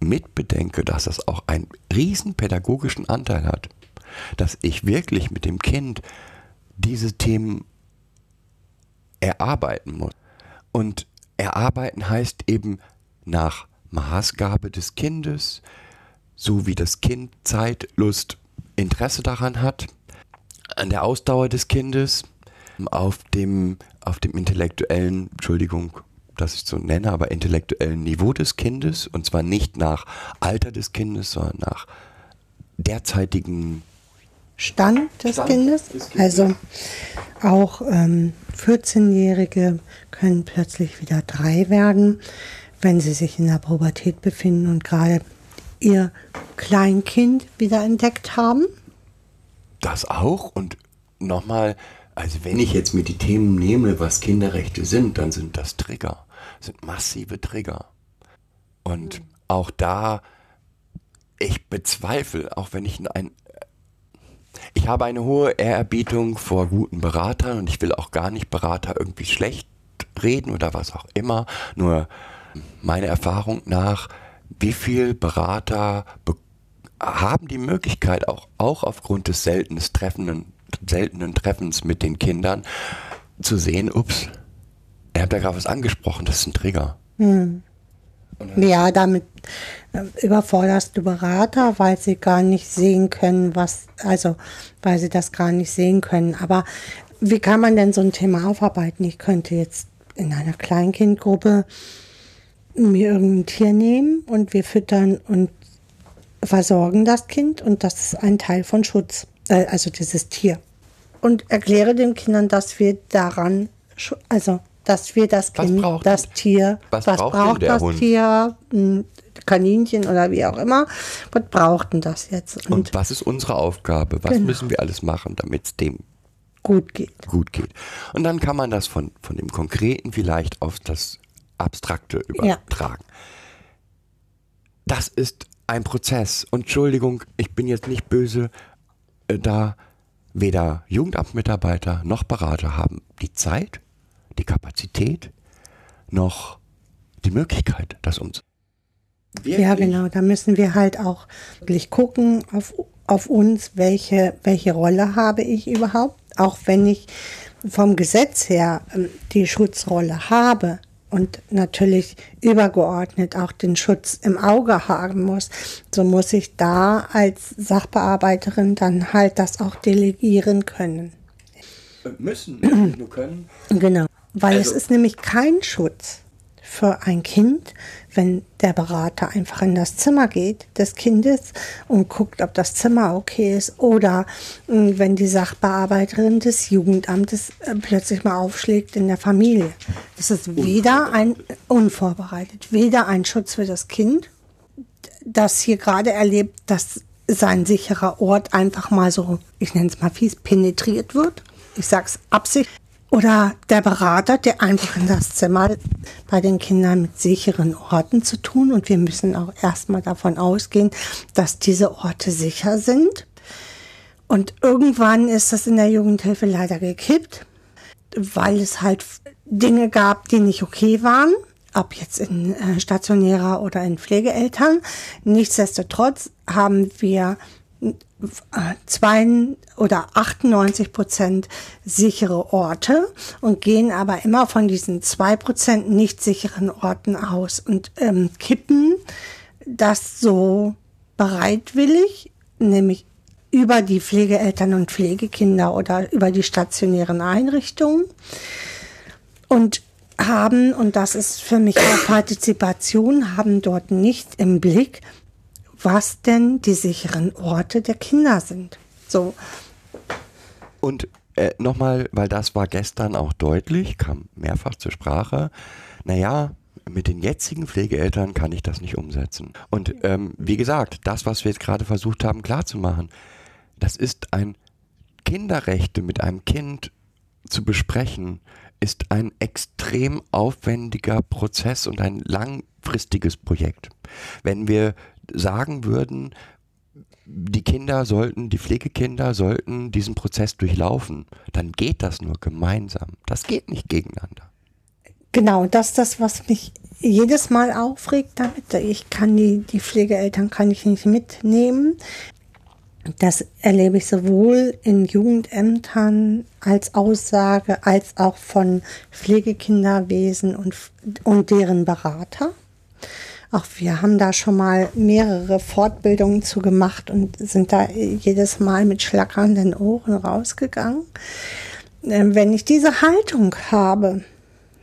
mitbedenke, dass das auch einen riesen pädagogischen Anteil hat, dass ich wirklich mit dem Kind diese Themen erarbeiten muss. Und erarbeiten heißt eben nach Maßgabe des Kindes, so wie das Kind Zeit, Lust, Interesse daran hat, an der Ausdauer des Kindes, auf dem, auf dem intellektuellen, Entschuldigung, dass ich so nenne, aber intellektuellen Niveau des Kindes und zwar nicht nach Alter des Kindes, sondern nach derzeitigen Stand des Stand Kindes. des Kindes. Also auch ähm, 14-Jährige können plötzlich wieder drei werden, wenn sie sich in der Pubertät befinden und gerade ihr Kleinkind wieder entdeckt haben. Das auch und nochmal, also wenn ich jetzt mir die Themen nehme, was Kinderrechte sind, dann sind das Trigger, sind massive Trigger. Und auch da, ich bezweifle, auch wenn ich ein, ich habe eine hohe Ehrerbietung vor guten Beratern und ich will auch gar nicht Berater irgendwie schlecht reden oder was auch immer, nur meiner Erfahrung nach, wie viel Berater be haben die Möglichkeit, auch, auch aufgrund des seltenen, treffenden, seltenen Treffens mit den Kindern, zu sehen, ups, er hat da gerade was angesprochen, das ist ein Trigger. Ja, damit überforderst du Berater, weil sie gar nicht sehen können, was, also weil sie das gar nicht sehen können. Aber wie kann man denn so ein Thema aufarbeiten? Ich könnte jetzt in einer Kleinkindgruppe mir irgendein Tier nehmen und wir füttern und versorgen das Kind und das ist ein Teil von Schutz, äh, also dieses Tier. Und erkläre den Kindern, dass wir daran, also dass wir das Was Kind, das Tier, was was, braucht braucht der das Hund? Tier, ein Kaninchen oder wie auch immer, was braucht denn das jetzt? Und was ist unsere Aufgabe? Was Genau. müssen wir alles machen, damit es dem gut geht. gut geht. Und dann kann man das von, von dem Konkreten vielleicht auf das Abstrakte übertragen. Das ist ein Prozess. Und Entschuldigung, ich bin jetzt nicht böse, äh, da weder Jugendamtmitarbeiter noch Berater haben die Zeit, die Kapazität, noch die Möglichkeit, das umzusetzen. Ja, genau. Da müssen wir halt auch wirklich gucken auf, auf uns, welche, welche Rolle habe ich überhaupt. Auch wenn ich vom Gesetz her ähm, die Schutzrolle habe und natürlich übergeordnet auch den Schutz im Auge haben muss, so muss ich da als Sachbearbeiterin dann halt das auch delegieren können. Müssen, <clears throat> nur können. Genau. Weil Also- es ist nämlich kein Schutz für ein Kind, wenn der Berater einfach in das Zimmer geht des Kindes und guckt, ob das Zimmer okay ist oder mh, wenn die Sachbearbeiterin des Jugendamtes äh, plötzlich mal aufschlägt in der Familie. Das ist weder ein unvorbereitet, weder ein Schutz für das Kind, das hier gerade erlebt, dass sein sicherer Ort einfach mal so, ich nenne es mal fies, penetriert wird. Ich sag's Absicht. Oder der Berater, der einfach in das Zimmer bei den Kindern mit sicheren Orten zu tun. Und wir müssen auch erstmal davon ausgehen, dass diese Orte sicher sind. Und irgendwann ist das in der Jugendhilfe leider gekippt, weil es halt Dinge gab, die nicht okay waren, ob jetzt in äh, stationärer oder in Pflegeeltern. Nichtsdestotrotz haben wir zwei oder 98 Prozent sichere Orte und gehen aber immer von diesen zwei Prozent nicht sicheren Orten aus und ähm, kippen das so bereitwillig, nämlich über die Pflegeeltern und Pflegekinder oder über die stationären Einrichtungen und haben, und das ist für mich auch Partizipation, haben dort nicht im Blick, was denn die sicheren Orte der Kinder sind. So, Und äh, nochmal, weil das war gestern auch deutlich, kam mehrfach zur Sprache, naja, mit den jetzigen Pflegeeltern kann ich das nicht umsetzen. Und ähm, wie gesagt, das, was wir jetzt gerade versucht haben klarzumachen, das ist ein Kinderrechte mit einem Kind zu besprechen, ist ein extrem aufwendiger Prozess und ein langfristiges Projekt. Wenn wir sagen würden, die Kinder sollten, die Pflegekinder sollten diesen Prozess durchlaufen, dann geht das nur gemeinsam. Das geht nicht gegeneinander. Genau, das ist das, was mich jedes Mal aufregt damit. Ich kann die, die Pflegeeltern kann ich nicht mitnehmen. Das erlebe ich sowohl in Jugendämtern als Aussage als auch von Pflegekinderwesen und, und deren Berater. Auch wir haben da schon mal mehrere Fortbildungen zu gemacht und sind da jedes Mal mit schlackernden Ohren rausgegangen. Ähm, Wenn ich diese Haltung habe,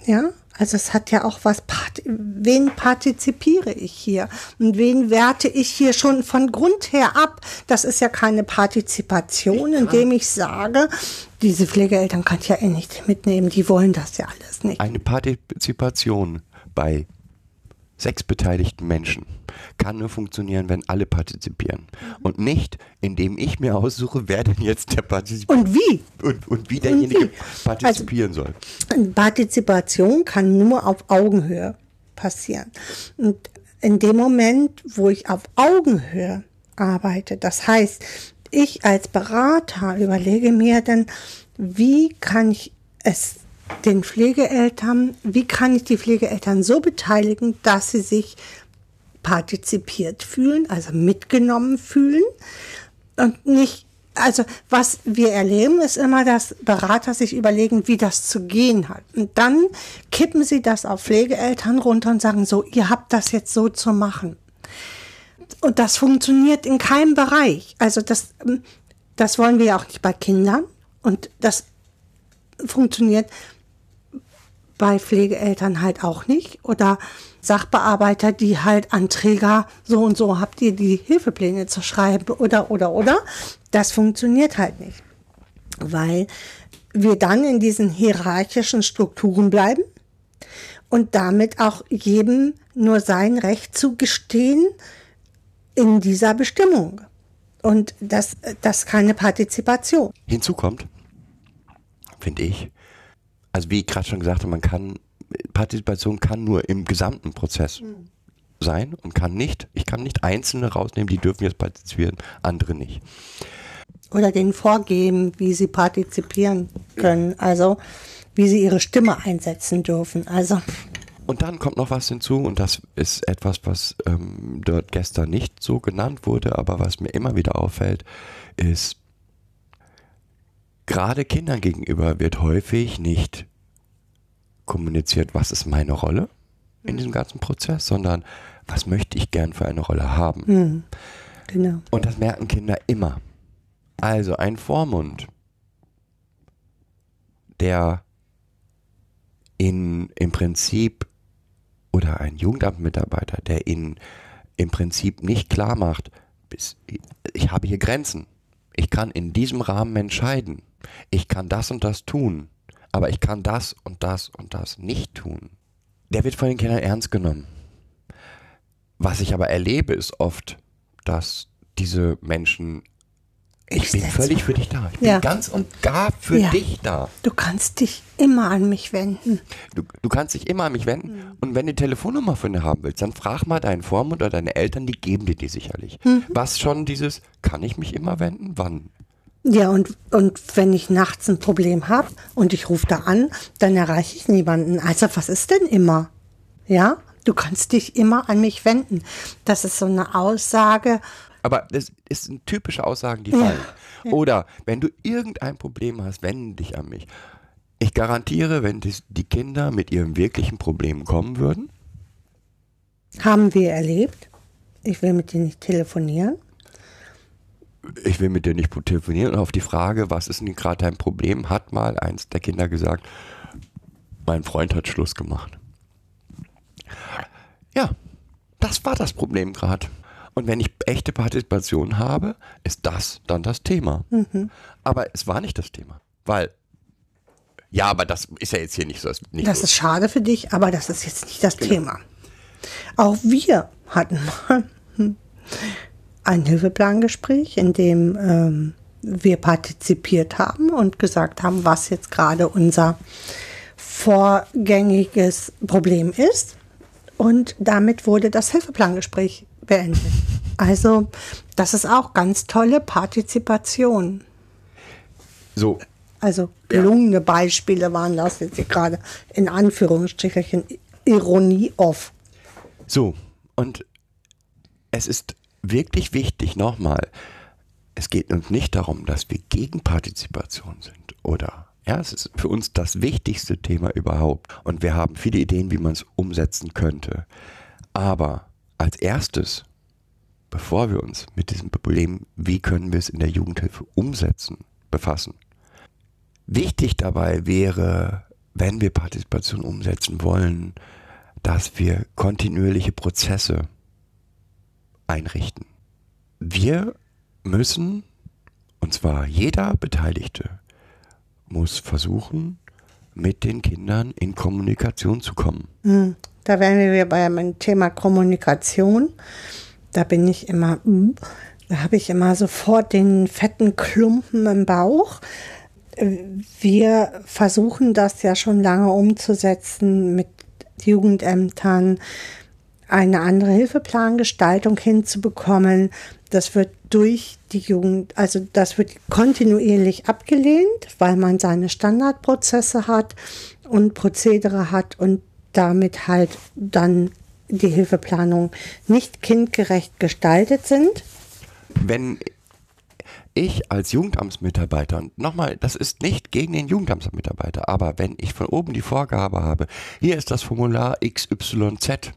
ja, also es hat ja auch was, wen partizipiere ich hier und wen werte ich hier schon von Grund her ab? Das ist ja keine Partizipation, indem ich sage, diese Pflegeeltern kann ich ja eh nicht mitnehmen, die wollen das ja alles nicht. Eine Partizipation bei sechs beteiligten Menschen kann nur funktionieren, wenn alle partizipieren. Und nicht, indem ich mir aussuche, wer denn jetzt der Partizipant Und wie? und, und wie derjenige wie? partizipieren soll. Partizipation kann nur auf Augenhöhe passieren. Und in dem Moment, wo ich auf Augenhöhe arbeite, das heißt, ich als Berater überlege mir dann, wie kann ich es den Pflegeeltern, wie kann ich die Pflegeeltern so beteiligen, dass sie sich partizipiert fühlen, also mitgenommen fühlen und nicht, also was wir erleben, ist immer, dass Berater sich überlegen, wie das zu gehen hat. Und dann kippen sie das auf Pflegeeltern runter und sagen so, ihr habt das jetzt so zu machen. Und das funktioniert in keinem Bereich. Also das, das wollen wir ja auch nicht bei Kindern. Und das funktioniert bei Pflegeeltern halt auch nicht. Oder Sachbearbeiter, die halt an Träger so und so habt ihr die Hilfepläne zu schreiben oder, oder, oder. Das funktioniert halt nicht. Weil wir dann in diesen hierarchischen Strukturen bleiben und damit auch jedem nur sein Recht zugestehen in dieser Bestimmung. Und das, das keine Partizipation. Hinzu kommt, finde ich. Also wie ich gerade schon gesagt habe, man kann, Partizipation kann nur im gesamten Prozess sein und kann nicht, ich kann nicht Einzelne rausnehmen, die dürfen jetzt partizipieren, andere nicht. Oder denen vorgeben, wie sie partizipieren können. Also wie sie ihre Stimme einsetzen dürfen. Also Und dann kommt noch was hinzu und das ist etwas, was ähm, dort gestern nicht so genannt wurde, aber was mir immer wieder auffällt, ist, gerade Kindern gegenüber wird häufig nicht kommuniziert, was ist meine Rolle in diesem ganzen Prozess, sondern was möchte ich gern für eine Rolle haben. genau. Und das merken Kinder immer. Also ein Vormund, der in, im Prinzip oder ein Jugendamtmitarbeiter, der ihnen im Prinzip nicht klar macht, bis, ich habe hier Grenzen. Ich kann in diesem Rahmen entscheiden. Ich kann das und das tun, aber ich kann das und das und das nicht tun. Der wird von den Kindern ernst genommen. Was ich aber erlebe, ist oft, dass diese Menschen, ich, Ich bin völlig mal. für dich da. Ich bin Ja. ganz und gar für Ja. dich da. Du kannst dich immer an mich wenden. Du, du kannst dich immer an mich wenden. Mhm. Und wenn du die Telefonnummer von dir haben willst, dann frag mal deinen Vormund oder deine Eltern, die geben dir die sicherlich. Mhm. Was schon dieses, kann ich mich immer wenden? Wann? Ja, und, und wenn ich nachts ein Problem habe und ich rufe da an, dann erreiche ich niemanden. Also was ist denn immer? Ja, du kannst dich immer an mich wenden. Das ist so eine Aussage. Aber das ist eine typische Aussagen, die fallen. Oder wenn du irgendein Problem hast, wende dich an mich. Ich garantiere, wenn die Kinder mit ihren wirklichen Problemen kommen würden, Haben wir erlebt. Ich will mit dir nicht telefonieren. Ich will mit dir nicht telefonieren und auf die Frage, was ist denn gerade dein Problem, hat mal eins der Kinder gesagt, mein Freund hat Schluss gemacht. Ja, das war das Problem gerade. Und wenn ich echte Partizipation habe, ist das dann das Thema. Aber es war nicht das Thema, weil ja, aber das ist ja jetzt hier nicht so. Nicht Das so. ist schade für dich, aber das ist jetzt nicht das Thema. Auch wir hatten mal ein Hilfeplangespräch, in dem ähm, wir partizipiert haben und gesagt haben, was jetzt gerade unser vorgängiges Problem ist. Und damit wurde das Hilfeplangespräch beendet. Also, das ist auch ganz tolle Partizipation. so. Also gelungene Beispiele waren das jetzt hier gerade in Anführungsstrichen Ironie off. So, und es ist wirklich wichtig, nochmal, es geht uns nicht darum, dass wir gegen Partizipation sind oder, ja, es ist für uns das wichtigste Thema überhaupt und wir haben viele Ideen, wie man es umsetzen könnte. Aber als erstes, bevor wir uns mit diesem Problem, wie können wir es in der Jugendhilfe umsetzen, befassen, Wichtig dabei wäre, wenn wir Partizipation umsetzen wollen, dass wir kontinuierliche Prozesse einrichten. Wir müssen, und zwar jeder Beteiligte, muss versuchen, mit den Kindern in Kommunikation zu kommen. Da wären wir wieder beim Thema Kommunikation. Da bin ich immer, mm, da habe ich immer sofort den fetten Klumpen im Bauch. Äh, Wir versuchen das ja schon lange umzusetzen mit Jugendämtern, eine andere Hilfeplangestaltung hinzubekommen. Das wird durch die Jugend, also das wird kontinuierlich abgelehnt, weil man seine Standardprozesse hat und Prozedere hat und damit halt dann die Hilfeplanung nicht kindgerecht gestaltet sind. wenn ich als Jugendamtsmitarbeiter, und nochmal, das ist nicht gegen den Jugendamtsmitarbeiter, aber wenn ich von oben die Vorgabe habe, hier ist das Formular XYZ,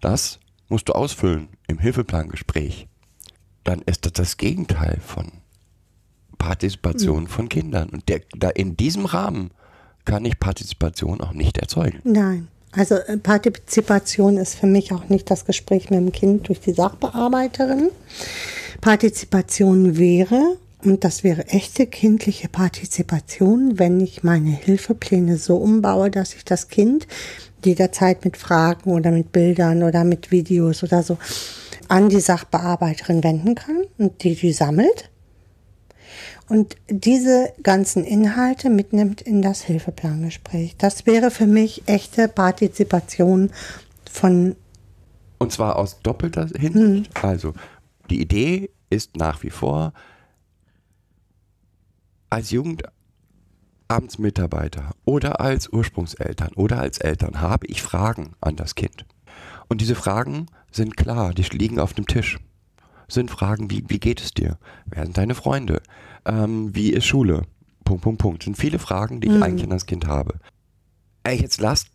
das musst du ausfüllen im Hilfeplangespräch, dann ist das das Gegenteil von Partizipation von Kindern. Und der, da in diesem Rahmen kann ich Partizipation auch nicht erzeugen. Nein. Also äh, Partizipation ist für mich auch nicht das Gespräch mit dem Kind durch die Sachbearbeiterin. Partizipation wäre, und das wäre echte kindliche Partizipation, wenn ich meine Hilfepläne so umbaue, dass ich das Kind jederzeit mit Fragen oder mit Bildern oder mit Videos oder so an die Sachbearbeiterin wenden kann und die die sammelt und diese ganzen Inhalte mitnimmt in das Hilfeplangespräch. Das wäre für mich echte Partizipation von Und zwar aus doppelter Hinsicht. Also, die Idee ist nach wie vor, als Jugendamtsmitarbeiter oder als Ursprungseltern oder als Eltern habe ich Fragen an das Kind. Und diese Fragen sind klar, die liegen auf dem Tisch. Sind Fragen wie, wie geht es dir? Wer sind deine Freunde? Ähm, wie ist Schule? Punkt, Punkt, Punkt. Sind viele Fragen, die ich eigentlich an das Kind habe. Ey, jetzt lasst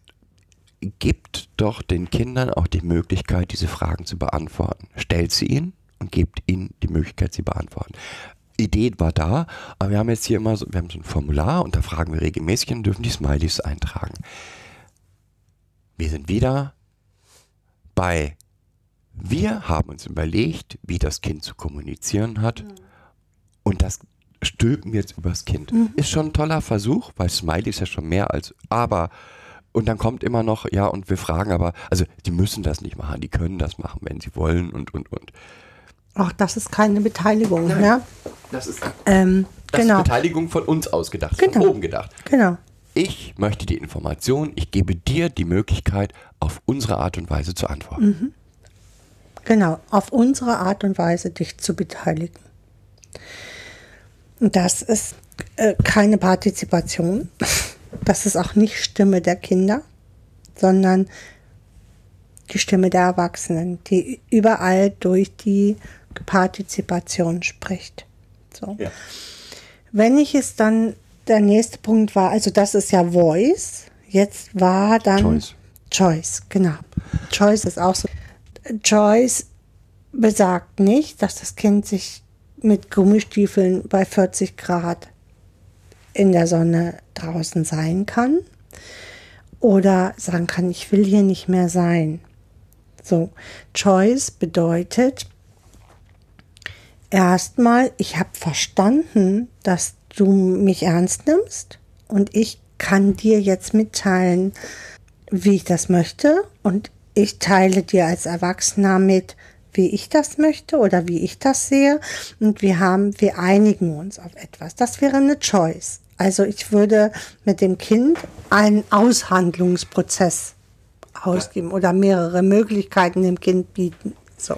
gibt doch den Kindern auch die Möglichkeit, diese Fragen zu beantworten. Stellt sie ihnen und gebt ihnen die Möglichkeit, sie beantworten. Idee war da, aber wir haben jetzt hier immer so, wir haben so ein Formular und da fragen wir regelmäßig und dürfen die Smileys eintragen. Wir sind wieder bei, wir haben uns überlegt, wie das Kind zu kommunizieren hat und das stülpen wir jetzt übers Kind. Ist schon ein toller Versuch, weil Smiley ist ja schon mehr als, aber und dann kommt immer noch, ja, und wir fragen aber, also die müssen das nicht machen, die können das machen, wenn sie wollen und, und, und. Ach, das ist keine Beteiligung, ja? Das ist, Ähm, das genau, ist Beteiligung von uns ausgedacht, Genau. von oben gedacht. genau. Ich möchte die Information, ich gebe dir die Möglichkeit, auf unsere Art und Weise zu antworten. Genau, auf unsere Art und Weise dich zu beteiligen. Das ist äh, keine Partizipation. <laughs> Das ist auch nicht Stimme der Kinder, sondern die Stimme der Erwachsenen, die überall durch die Partizipation spricht. So. Ja. Wenn ich es dann, der nächste Punkt war, also das ist ja Voice, jetzt war dann Choice. Choice, genau. Choice ist auch so. Choice besagt nicht, dass das Kind sich mit Gummistiefeln bei 40 Grad in der Sonne draußen sein kann oder sagen kann, ich will hier nicht mehr sein. So, Choice bedeutet erstmal, ich habe verstanden, dass du mich ernst nimmst und ich kann dir jetzt mitteilen, wie ich das möchte und ich teile dir als Erwachsener mit, wie ich das möchte oder wie ich das sehe und wir haben, wir einigen uns auf etwas. Das wäre eine Choice. Also ich würde mit dem Kind einen Aushandlungsprozess ausgeben oder mehrere Möglichkeiten dem Kind bieten. So.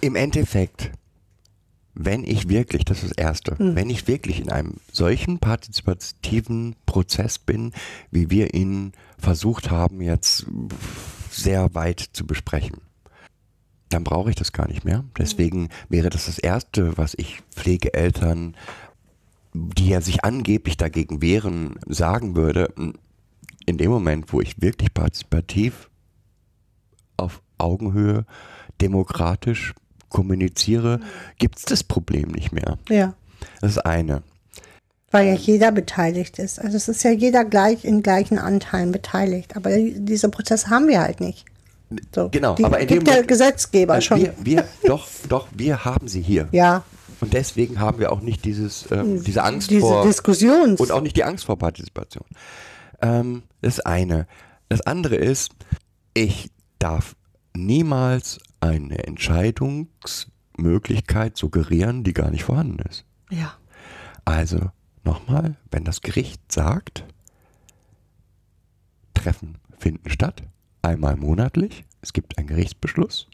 Im Endeffekt, wenn ich wirklich, das ist das Erste, wenn ich wirklich in einem solchen partizipativen Prozess bin, wie wir ihn versucht haben, jetzt sehr weit zu besprechen, dann brauche ich das gar nicht mehr. Deswegen wäre das das Erste, was ich Pflegeeltern, die ja sich angeblich dagegen wehren, sagen würde, in dem Moment, wo ich wirklich partizipativ auf Augenhöhe demokratisch kommuniziere, gibt es das Problem nicht mehr. Ja. Das ist eine. Weil ja jeder beteiligt ist. Also es ist ja jeder gleich in gleichen Anteilen beteiligt. Aber diese Prozesse haben wir halt nicht. So. Genau, Die aber in dem gibt der Moment- Gesetzgeber Also schon. wir, wir, doch, doch, wir haben sie hier. ja. Und deswegen haben wir auch nicht dieses, ähm, diese Angst Diese vor Diskussions. und auch nicht die Angst vor Partizipation. Ähm, das eine. Das andere ist, ich darf niemals eine Entscheidungsmöglichkeit suggerieren, die gar nicht vorhanden ist. ja. Also nochmal, wenn das Gericht sagt, Treffen finden statt, einmal monatlich, es gibt einen Gerichtsbeschluss,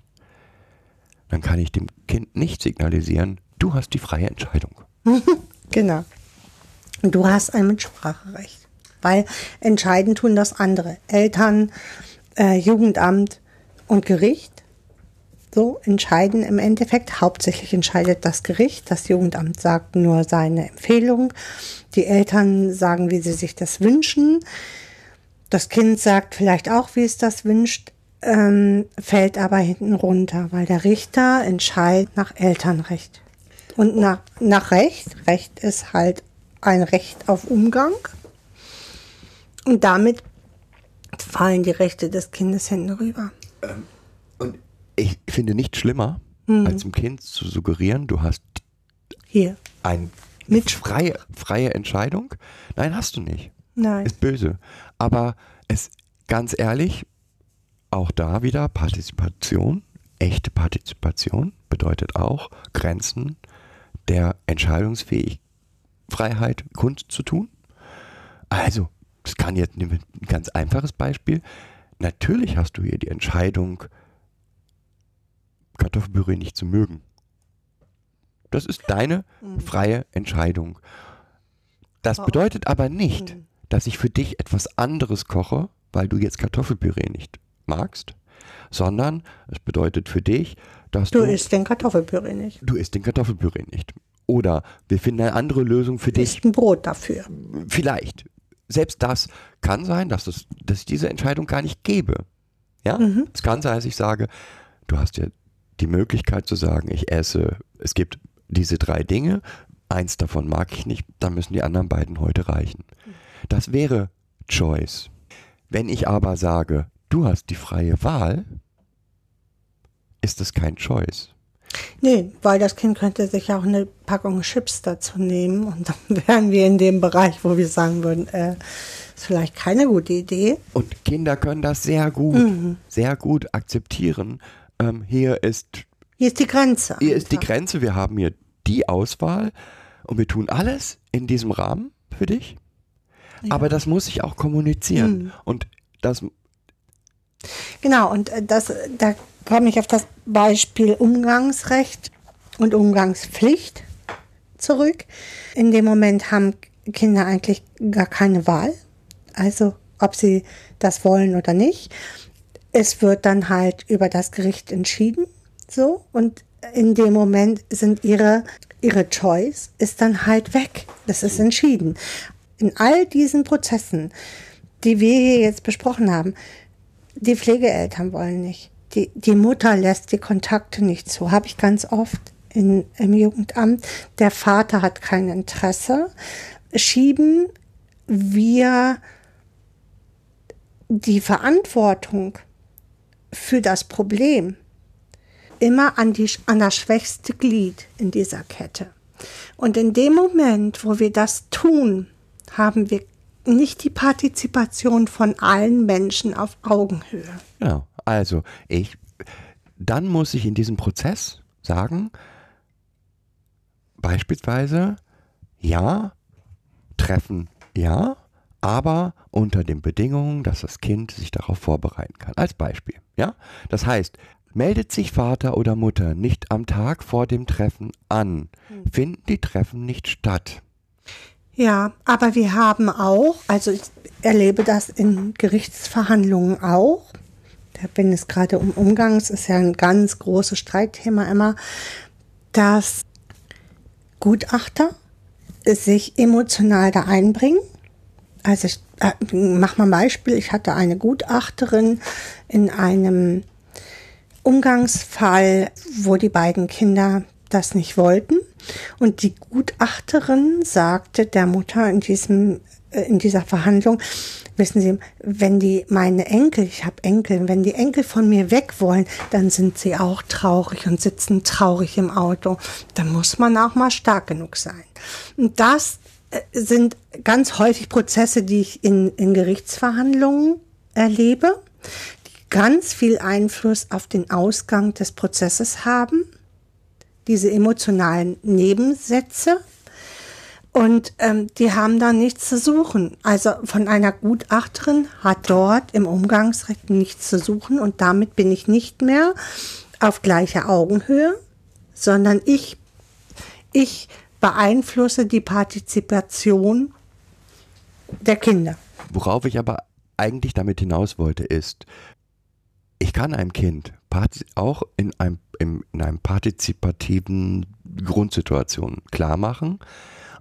dann kann ich dem Kind nicht signalisieren, du hast die freie Entscheidung. <laughs> Genau. Und du hast ein Mitspracherecht. Weil entscheiden tun das andere. Eltern, äh, Jugendamt und Gericht. So entscheiden im Endeffekt. Hauptsächlich entscheidet das Gericht. Das Jugendamt sagt nur seine Empfehlung. Die Eltern sagen, wie sie sich das wünschen. Das Kind sagt vielleicht auch, wie es das wünscht, ähm, fällt aber hinten runter, weil der Richter entscheidet nach Elternrecht. Und nach, nach Recht. Recht ist halt ein Recht auf Umgang. Und damit fallen die Rechte des Kindes hinten rüber. Und ich finde nichts schlimmer, als dem Kind zu suggerieren, du hast Hier. eine Mit- freie, freie Entscheidung. Nein, hast du nicht. Nein. Ist böse. Aber es, ganz ehrlich, auch da wieder Partizipation, echte Partizipation bedeutet auch Grenzen der Entscheidungsfähigkeit kundzutun? Also, das kann jetzt ein ganz einfaches Beispiel. Natürlich hast du hier die Entscheidung, Kartoffelpüree nicht zu mögen. Das ist deine freie Entscheidung. Das bedeutet aber nicht, Mhm. dass ich für dich etwas anderes koche, weil du jetzt Kartoffelpüree nicht magst, sondern es bedeutet für dich, dass Du du, isst den Kartoffelpüree nicht. du isst den Kartoffelpüree nicht. Oder wir finden eine andere Lösung für dich. isst ein Brot dafür. Vielleicht. Selbst das kann sein, dass, es, dass ich diese Entscheidung gar nicht gebe. Ja? Mhm. Es kann sein, dass ich sage, du hast ja die Möglichkeit zu sagen, ich esse, es gibt diese drei Dinge, eins davon mag ich nicht, dann müssen die anderen beiden heute reichen. Das wäre Choice. Wenn ich aber sage, du hast die freie Wahl, ist das kein Choice. Nee, weil das Kind könnte sich auch eine Packung Chips dazu nehmen und dann <laughs> wären wir in dem Bereich, wo wir sagen würden, äh, ist vielleicht keine gute Idee. Und Kinder können das sehr gut, sehr gut akzeptieren. Ähm, hier ist Hier ist die Grenze. Hier ist die. Grenze, wir haben hier die Auswahl und wir tun alles in diesem Rahmen für dich. Aber das muss ich auch kommunizieren. Und das, Genau, und äh, das, da komme ich auf das Beispiel Umgangsrecht und Umgangspflicht zurück. In dem Moment haben Kinder eigentlich gar keine Wahl, also ob sie das wollen oder nicht. Es wird dann halt über das Gericht entschieden, so, und in dem Moment sind ihre, ihre Choice ist dann halt weg. Das ist entschieden. In all diesen Prozessen, die wir hier jetzt besprochen haben, die Pflegeeltern wollen nicht. Die, die Mutter lässt die Kontakte nicht zu. Habe ich ganz oft in, im Jugendamt. Der Vater hat kein Interesse. Schieben wir die Verantwortung für das Problem immer an, die, an das schwächste Glied in dieser Kette. Und in dem Moment, wo wir das tun, haben wir nicht die Partizipation von allen Menschen auf Augenhöhe. genau. Also, ich, dann muss ich in diesem Prozess sagen, beispielsweise, ja, treffen, ja, aber unter den Bedingungen, dass das Kind sich darauf vorbereiten kann. Als Beispiel, ja. Das heißt, meldet sich Vater oder Mutter nicht am Tag vor dem Treffen an, finden die Treffen nicht statt. Ja, aber wir haben auch, also ich erlebe das in Gerichtsverhandlungen auch, wenn es gerade um Umgangs ist ja ein ganz großes Streitthema immer, dass Gutachter sich emotional da einbringen. Also ich äh, mach mal ein Beispiel, ich hatte eine Gutachterin in einem Umgangsfall, wo die beiden Kinder das nicht wollten. Und die Gutachterin sagte der Mutter in diesem äh, in dieser Verhandlung, wissen Sie, wenn die meine Enkel, ich habe Enkel, wenn die Enkel von mir weg wollen, dann sind sie auch traurig und sitzen traurig im Auto. Dann muss man auch mal stark genug sein. Und das sind ganz häufig Prozesse, die ich in, in Gerichtsverhandlungen erlebe, die ganz viel Einfluss auf den Ausgang des Prozesses haben diese emotionalen Nebensätze. Und ähm, die haben da nichts zu suchen. Also von einer Gutachterin hat dort im Umgangsrecht nichts zu suchen und damit bin ich nicht mehr auf gleicher Augenhöhe, sondern ich, ich beeinflusse die Partizipation der Kinder. Worauf ich aber eigentlich damit hinaus wollte, ist, ich kann einem Kind auch in einem, im, in einem partizipativen Grundsituation klar machen,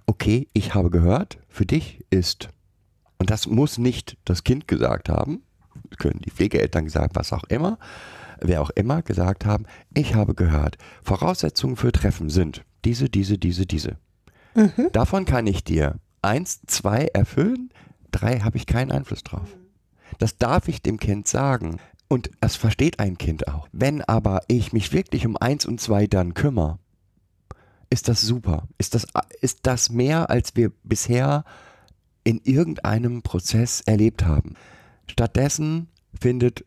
okay, ich habe gehört, für dich ist, und das muss nicht das Kind gesagt haben, können die Pflegeeltern gesagt, was auch immer, wer auch immer gesagt haben, ich habe gehört, Voraussetzungen für Treffen sind diese, diese, diese, diese. Davon kann ich dir eins, zwei erfüllen, drei habe ich keinen Einfluss drauf. Das darf ich dem Kind sagen. Und das versteht ein Kind auch. Wenn aber ich mich wirklich um eins und zwei dann kümmere, ist das super. Ist das, ist das mehr, als wir bisher in irgendeinem Prozess erlebt haben. Stattdessen findet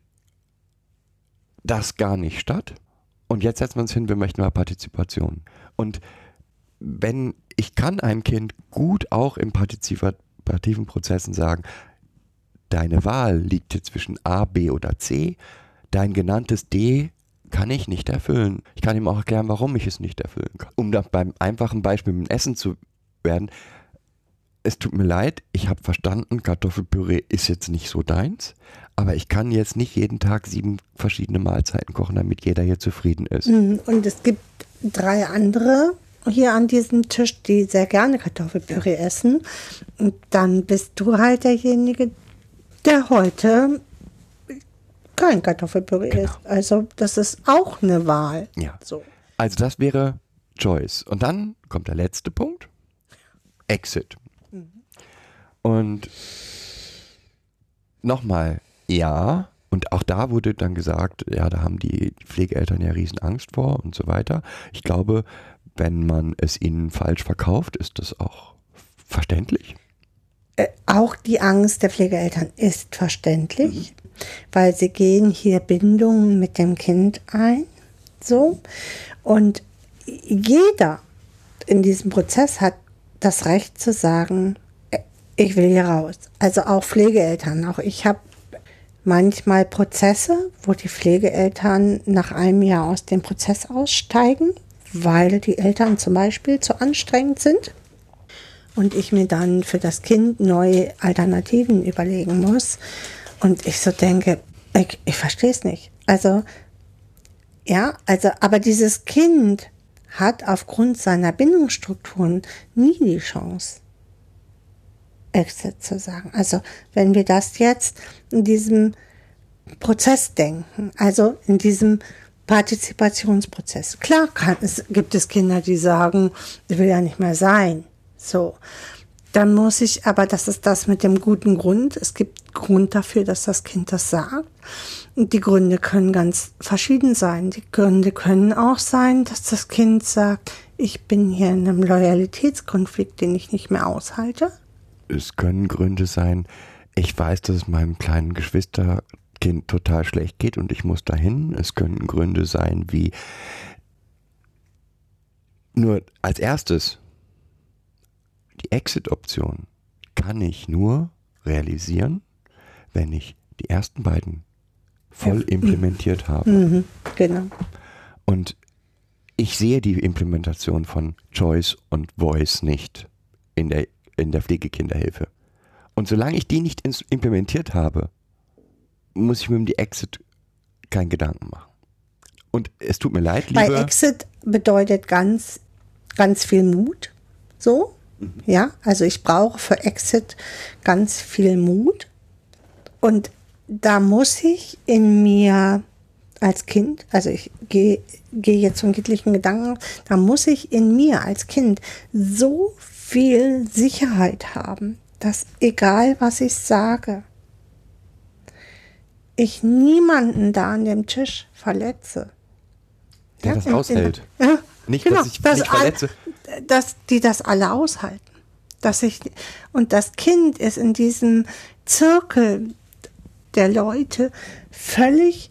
das gar nicht statt. Und jetzt setzen wir uns hin, wir möchten mal Partizipation. Und wenn ich kann einem Kind gut auch in partizipativen Prozessen sagen, deine Wahl liegt hier zwischen A, B oder C, dein genanntes D kann ich nicht erfüllen. Ich kann ihm auch erklären, warum ich es nicht erfüllen kann. Um da beim einfachen Beispiel mit dem Essen zu werden, es tut mir leid, ich habe verstanden, Kartoffelpüree ist jetzt nicht so deins, aber ich kann jetzt nicht jeden Tag sieben verschiedene Mahlzeiten kochen, damit jeder hier zufrieden ist. Mhm. Und es gibt drei andere hier an diesem Tisch, die sehr gerne Kartoffelpüree essen. Und dann bist du halt derjenige, der heute kein Kartoffelpüree Genau. isst. Also das ist auch eine Wahl. Ja. So. Also das wäre Choice. Und dann kommt der letzte Punkt. Exit. Und nochmal, ja, und auch da wurde dann gesagt, ja, da haben die Pflegeeltern ja riesen Angst vor und so weiter. Ich glaube, wenn man es ihnen falsch verkauft, ist das auch verständlich. Äh, auch die Angst der Pflegeeltern ist verständlich, weil sie gehen hier Bindungen mit dem Kind ein. So. Und jeder in diesem Prozess hat das Recht zu sagen, äh, ich will hier raus. Also auch Pflegeeltern. Auch ich habe manchmal Prozesse, wo die Pflegeeltern nach einem Jahr aus dem Prozess aussteigen, weil die Eltern zum Beispiel zu anstrengend sind und ich mir dann für das Kind neue Alternativen überlegen muss. Und ich so denke, ich, ich verstehe es nicht. Also, ja, also, aber dieses Kind hat aufgrund seiner Bindungsstrukturen nie die Chance, Exit zu sagen. Also, wenn wir das jetzt in diesem Prozess denken, also in diesem Partizipationsprozess. Klar kann, es, gibt es Kinder, die sagen, ich will ja nicht mehr sein. So. Dann muss ich, aber das ist das mit dem guten Grund. Es gibt Grund dafür, dass das Kind das sagt. Und die Gründe können ganz verschieden sein. Die Gründe können auch sein, dass das Kind sagt, ich bin hier in einem Loyalitätskonflikt, den ich nicht mehr aushalte. Es können Gründe sein, ich weiß, dass es meinem kleinen Geschwisterkind total schlecht geht und ich muss dahin. Es können Gründe sein wie nur als erstes die Exit-Option kann ich nur realisieren, wenn ich die ersten beiden voll implementiert habe. Mhm, genau. Und ich sehe die Implementation von Choice und Voice nicht in der, in der Pflegekinderhilfe. Und solange ich die nicht implementiert habe, muss ich mir um die Exit keinen Gedanken machen. Und es tut mir leid, Bei liebe. Exit bedeutet ganz, ganz viel Mut. So. Ja, also ich brauche für Exit ganz viel Mut. Und da muss ich in mir als Kind, also ich gehe gehe jetzt zum kindlichen Gedanken, da muss ich in mir als Kind so viel Sicherheit haben, dass egal was ich sage, ich niemanden da an dem Tisch verletze. der Ja, das in- in- aushält. Ja, Nicht, genau, dass ich dass all- verletze. dass die das alle aushalten. Dass ich, und das Kind ist in diesem Zirkel der Leute völlig,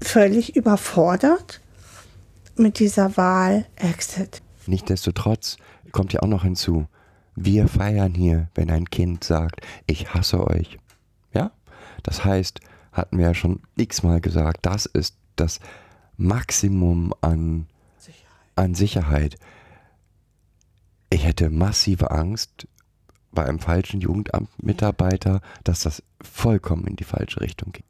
völlig überfordert mit dieser Wahl Exit. Nichtsdestotrotz kommt ja auch noch hinzu, wir feiern hier, wenn ein Kind sagt, ich hasse euch. Ja? Das heißt, hatten wir ja schon x-mal gesagt, das ist das Maximum an, an Sicherheit. Ich hätte massive Angst bei einem falschen Jugendamtmitarbeiter, dass das vollkommen in die falsche Richtung geht.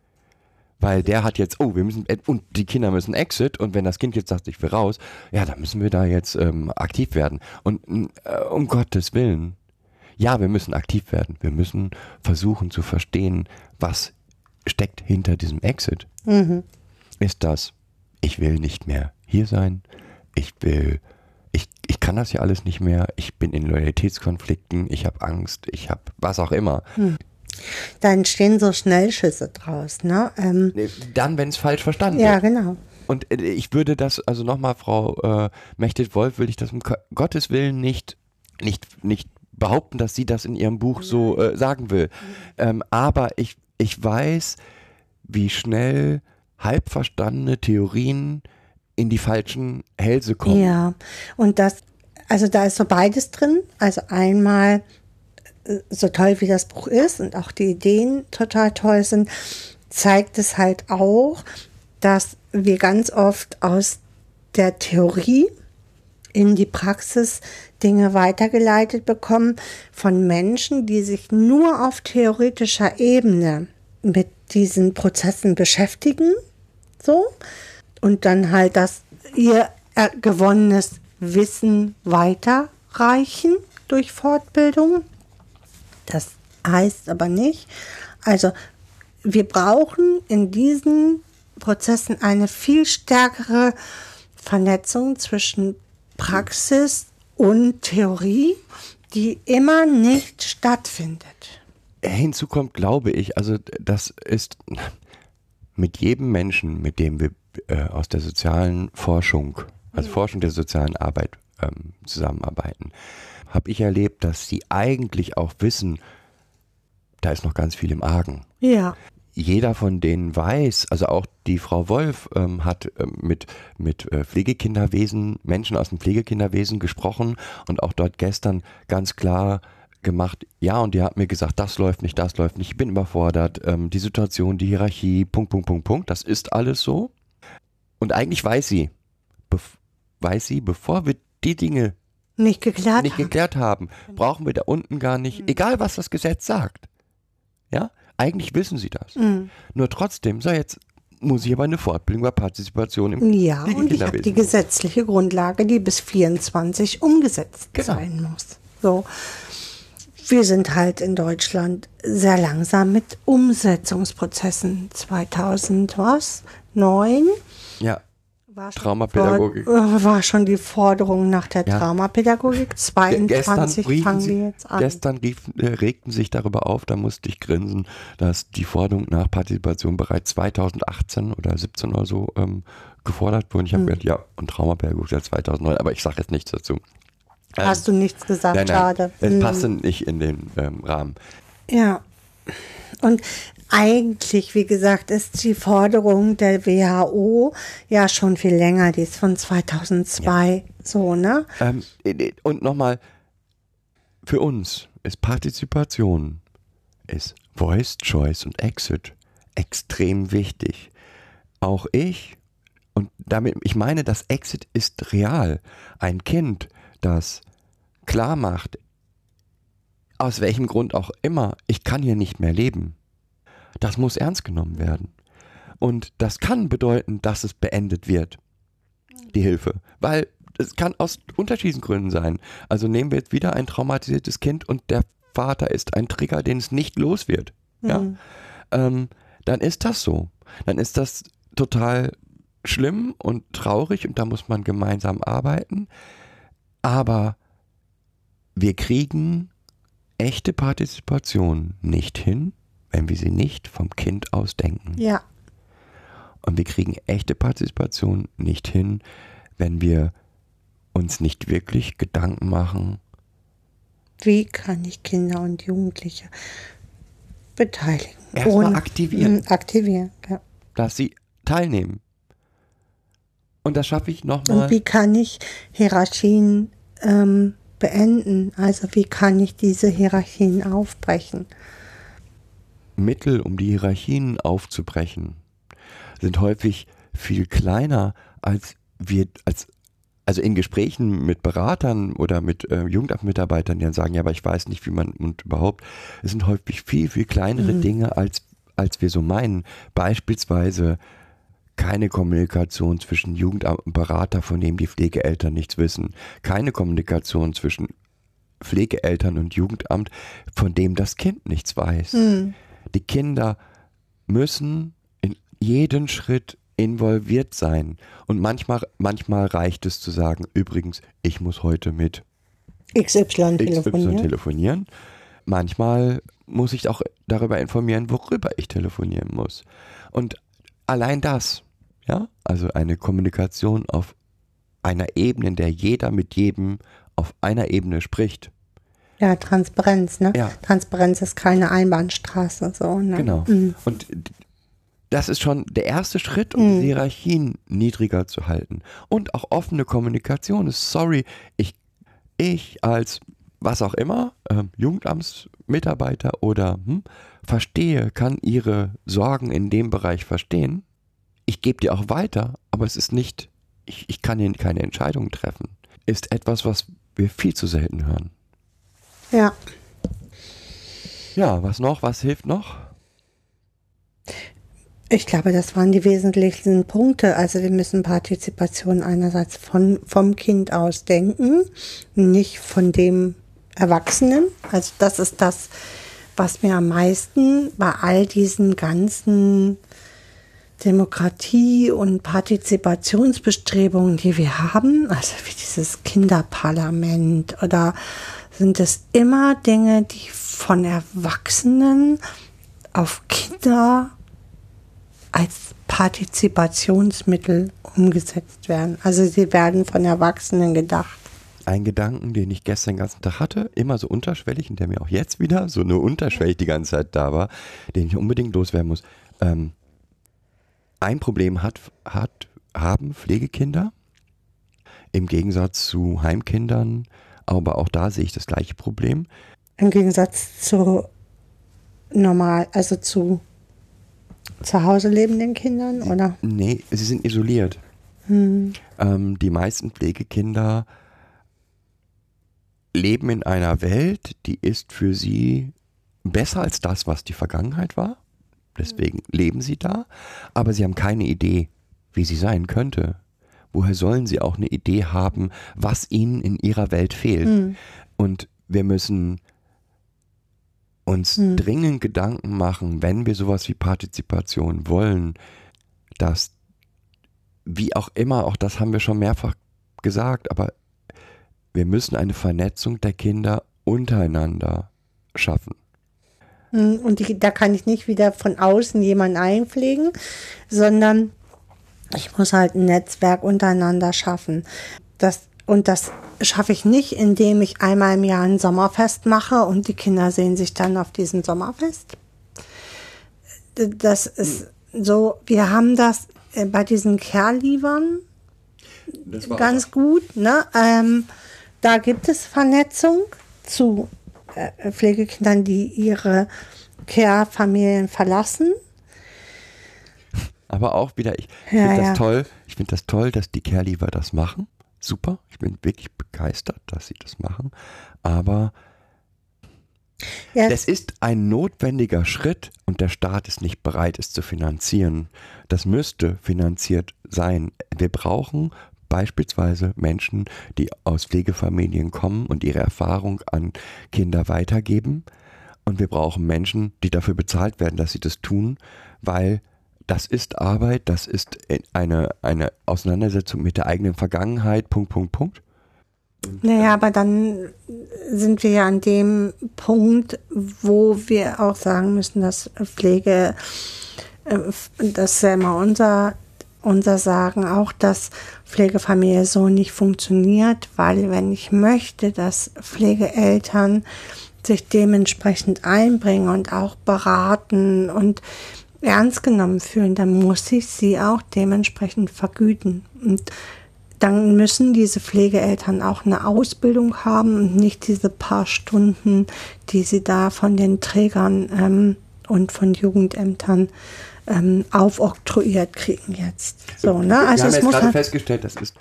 Weil der hat jetzt, oh, wir müssen, und die Kinder müssen Exit, und wenn das Kind jetzt sagt, ich will raus, ja, dann müssen wir da jetzt ähm, aktiv werden. Und äh, um Gottes Willen, ja, wir müssen aktiv werden. Wir müssen versuchen zu verstehen, was steckt hinter diesem Exit. Ist das, ich will nicht mehr hier sein, ich will, ich, ich kann das ja alles nicht mehr, ich bin in Loyalitätskonflikten, ich habe Angst, ich habe was auch immer. Da entstehen so Schnellschüsse draus, ne? Ähm, Dann, wenn es falsch verstanden ja, wird. genau. Und äh, ich würde das, also nochmal, Frau äh, Mechtet-Wolf, will ich das um Gottes Willen nicht, nicht, nicht behaupten, dass sie das in ihrem Buch so äh, sagen will. Ähm, aber ich, ich weiß, wie schnell halb verstandene Theorien in die falschen Hälse kommen. Ja, und das also da ist so beides drin. Also einmal, so toll wie das Buch ist und auch die Ideen total toll sind, zeigt es halt auch, dass wir ganz oft aus der Theorie in die Praxis Dinge weitergeleitet bekommen von Menschen, die sich nur auf theoretischer Ebene mit diesen Prozessen beschäftigen, so, und dann halt das ihr äh, gewonnenes Wissen weiterreichen durch Fortbildung. Das heißt aber nicht, also wir brauchen in diesen Prozessen eine viel stärkere Vernetzung zwischen Praxis und Theorie, die immer nicht stattfindet. Hinzu kommt, glaube ich, also das ist mit jedem Menschen, mit dem wir äh, aus der sozialen Forschung, also Forschung der sozialen Arbeit ähm, zusammenarbeiten, habe ich erlebt, dass sie eigentlich auch wissen, da ist noch ganz viel im Argen. Ja. Jeder von denen weiß, also auch die Frau Wolf ähm, hat ähm, mit, mit äh, Pflegekinderwesen, Menschen aus dem Pflegekinderwesen gesprochen und auch dort gestern ganz klar gemacht, ja, und die hat mir gesagt, das läuft nicht, das läuft nicht, ich bin überfordert, ähm, die Situation, die Hierarchie, Punkt, Punkt, Punkt, Punkt, das ist alles so. Und eigentlich weiß sie, weiß sie, bevor wir die Dinge nicht geklärt, nicht geklärt haben, brauchen wir da unten gar nicht, mhm. egal was das Gesetz sagt. Ja, eigentlich wissen sie das. Mhm. Nur trotzdem, so jetzt muss ich aber eine Fortbildung über Partizipation im Ja, und ich habe die gesetzliche Grundlage, die bis 24 umgesetzt genau. sein muss. So. Wir sind halt in Deutschland sehr langsam mit Umsetzungsprozessen. 2000 was? 9 ja. War Traumapädagogik. War schon die Forderung nach der ja. Traumapädagogik. 22 gestern fangen Sie, wir jetzt an. Gestern rief, äh, regten sich darüber auf, da musste ich grinsen, dass die Forderung nach Partizipation bereits 2018 oder 17 oder so ähm, gefordert wurde. Ich habe hm. gedacht, ja, und Traumapädagogik seit 2009, aber ich sage jetzt nichts dazu. Hast ähm, du nichts gesagt, nein, nein, schade. Es hm. passte nicht in den ähm, Rahmen. Ja. Und eigentlich, wie gesagt, ist die Forderung der WHO ja schon viel länger, die ist von 2002, ja. so, ne? Ähm, und nochmal, für uns ist Partizipation, ist Voice, Choice und Exit extrem wichtig. Auch ich, und damit, ich meine, das Exit ist real. Ein Kind, das klar macht, aus welchem Grund auch immer, ich kann hier nicht mehr leben. Das muss ernst genommen werden. Und das kann bedeuten, dass es beendet wird, die Hilfe. Weil es kann aus unterschiedlichen Gründen sein. Also nehmen wir jetzt wieder ein traumatisiertes Kind und der Vater ist ein Trigger, den es nicht los wird. Ja? Mhm. Ähm, dann ist das so. Dann ist das total schlimm und traurig und da muss man gemeinsam arbeiten. Aber wir kriegen echte Partizipation nicht hin, wenn wir sie nicht vom Kind aus denken. Ja. Und wir kriegen echte Partizipation nicht hin, wenn wir uns nicht wirklich Gedanken machen. Wie kann ich Kinder und Jugendliche beteiligen? Erstmal aktivieren. Aktivieren, ja. Dass sie teilnehmen. Und das schaffe ich nochmal. Und wie kann ich Hierarchien ähm, beenden? Also wie kann ich diese Hierarchien aufbrechen? Mittel, um die Hierarchien aufzubrechen, sind häufig viel kleiner, als wir, als, also in Gesprächen mit Beratern oder mit äh, Jugendamtmitarbeitern, die dann sagen, ja, aber ich weiß nicht, wie man, und überhaupt, es sind häufig viel, viel kleinere mhm. Dinge, als, als wir so meinen. Beispielsweise keine Kommunikation zwischen Jugendamt und Berater, von dem die Pflegeeltern nichts wissen. Keine Kommunikation zwischen Pflegeeltern und Jugendamt, von dem das Kind nichts weiß. Mhm. Die Kinder müssen in jeden Schritt involviert sein. Und manchmal, manchmal reicht es zu sagen, übrigens, ich muss heute mit XY telefonieren. XY telefonieren. Manchmal muss ich auch darüber informieren, worüber ich telefonieren muss. Und allein das, ja, also eine Kommunikation auf einer Ebene, in der jeder mit jedem auf einer Ebene spricht, ja, Transparenz, ne? Ja. Transparenz ist keine Einbahnstraße, so, ne? Genau. Mhm. Und das ist schon der erste Schritt, um mhm. die Hierarchien niedriger zu halten. Und auch offene Kommunikation ist, sorry, ich, ich als was auch immer, äh, Jugendamtsmitarbeiter oder hm, verstehe, kann ihre Sorgen in dem Bereich verstehen. Ich gebe die auch weiter, aber es ist nicht, ich, ich kann ihnen keine Entscheidung treffen. Ist etwas, was wir viel zu selten hören. Ja. Ja, was noch? Was hilft noch? Ich glaube, das waren die wesentlichsten Punkte. Also wir müssen Partizipation einerseits von, vom Kind aus denken, nicht von dem Erwachsenen. Also das ist das, was mir am meisten bei all diesen ganzen Demokratie- und Partizipationsbestrebungen, die wir haben, also wie dieses Kinderparlament oder sind es immer Dinge, die von Erwachsenen auf Kinder als Partizipationsmittel umgesetzt werden. Also sie werden von Erwachsenen gedacht. Ein Gedanken, den ich gestern den ganzen Tag hatte, immer so unterschwellig und der mir auch jetzt wieder so nur unterschwellig die ganze Zeit da war, den ich unbedingt loswerden muss. Ähm, ein Problem hat, hat, haben Pflegekinder im Gegensatz zu Heimkindern, aber auch da sehe ich das gleiche Problem. Im Gegensatz zu normal, also zu zu Hause lebenden Kindern, oder? Nee, sie sind isoliert. Hm. Ähm, die meisten Pflegekinder leben in einer Welt, die ist für sie besser als das, was die Vergangenheit war. Deswegen leben sie da, aber sie haben keine Idee, wie sie sein könnte. Woher sollen sie auch eine Idee haben, was ihnen in ihrer Welt fehlt? Hm. Und wir müssen uns hm. dringend Gedanken machen, wenn wir sowas wie Partizipation wollen, dass, wie auch immer, auch das haben wir schon mehrfach gesagt, aber wir müssen eine Vernetzung der Kinder untereinander schaffen. Hm, und die, da kann ich nicht wieder von außen jemanden einpflegen, sondern ich muss halt ein Netzwerk untereinander schaffen. Das und das schaffe ich nicht, indem ich einmal im Jahr ein Sommerfest mache und die Kinder sehen sich dann auf diesem Sommerfest. Das ist so, wir haben das äh, bei diesen Kerlivern ganz gut. Ne? Ähm, da gibt es Vernetzung zu äh, Pflegekindern, die ihre Care-Familien verlassen. Aber auch wieder, ich ja, finde das ja. toll, ich finde das toll, dass die Kerliver das machen super. Ich bin wirklich begeistert, dass sie das machen. Aber yes. es ist ein notwendiger Schritt und der Staat ist nicht bereit, es zu finanzieren. Das müsste finanziert sein. Wir brauchen beispielsweise Menschen, die aus Pflegefamilien kommen und ihre Erfahrung an Kinder weitergeben. Und wir brauchen Menschen, die dafür bezahlt werden, dass sie das tun, weil das ist Arbeit, das ist eine, eine Auseinandersetzung mit der eigenen Vergangenheit, Punkt, Punkt, Punkt. Naja, aber dann sind wir ja an dem Punkt, wo wir auch sagen müssen, dass Pflege, äh, das ist ja immer unser, unser Sagen auch, dass Pflegefamilie so nicht funktioniert, weil wenn ich möchte, dass Pflegeeltern sich dementsprechend einbringen und auch beraten und ernst genommen fühlen, dann muss ich sie auch dementsprechend vergüten. Und dann müssen diese Pflegeeltern auch eine Ausbildung haben und nicht diese paar Stunden, die sie da von den Trägern ähm, und von Jugendämtern ähm, aufoktroyiert kriegen jetzt. So, ne? Also Wir haben jetzt gerade halt festgestellt, das ist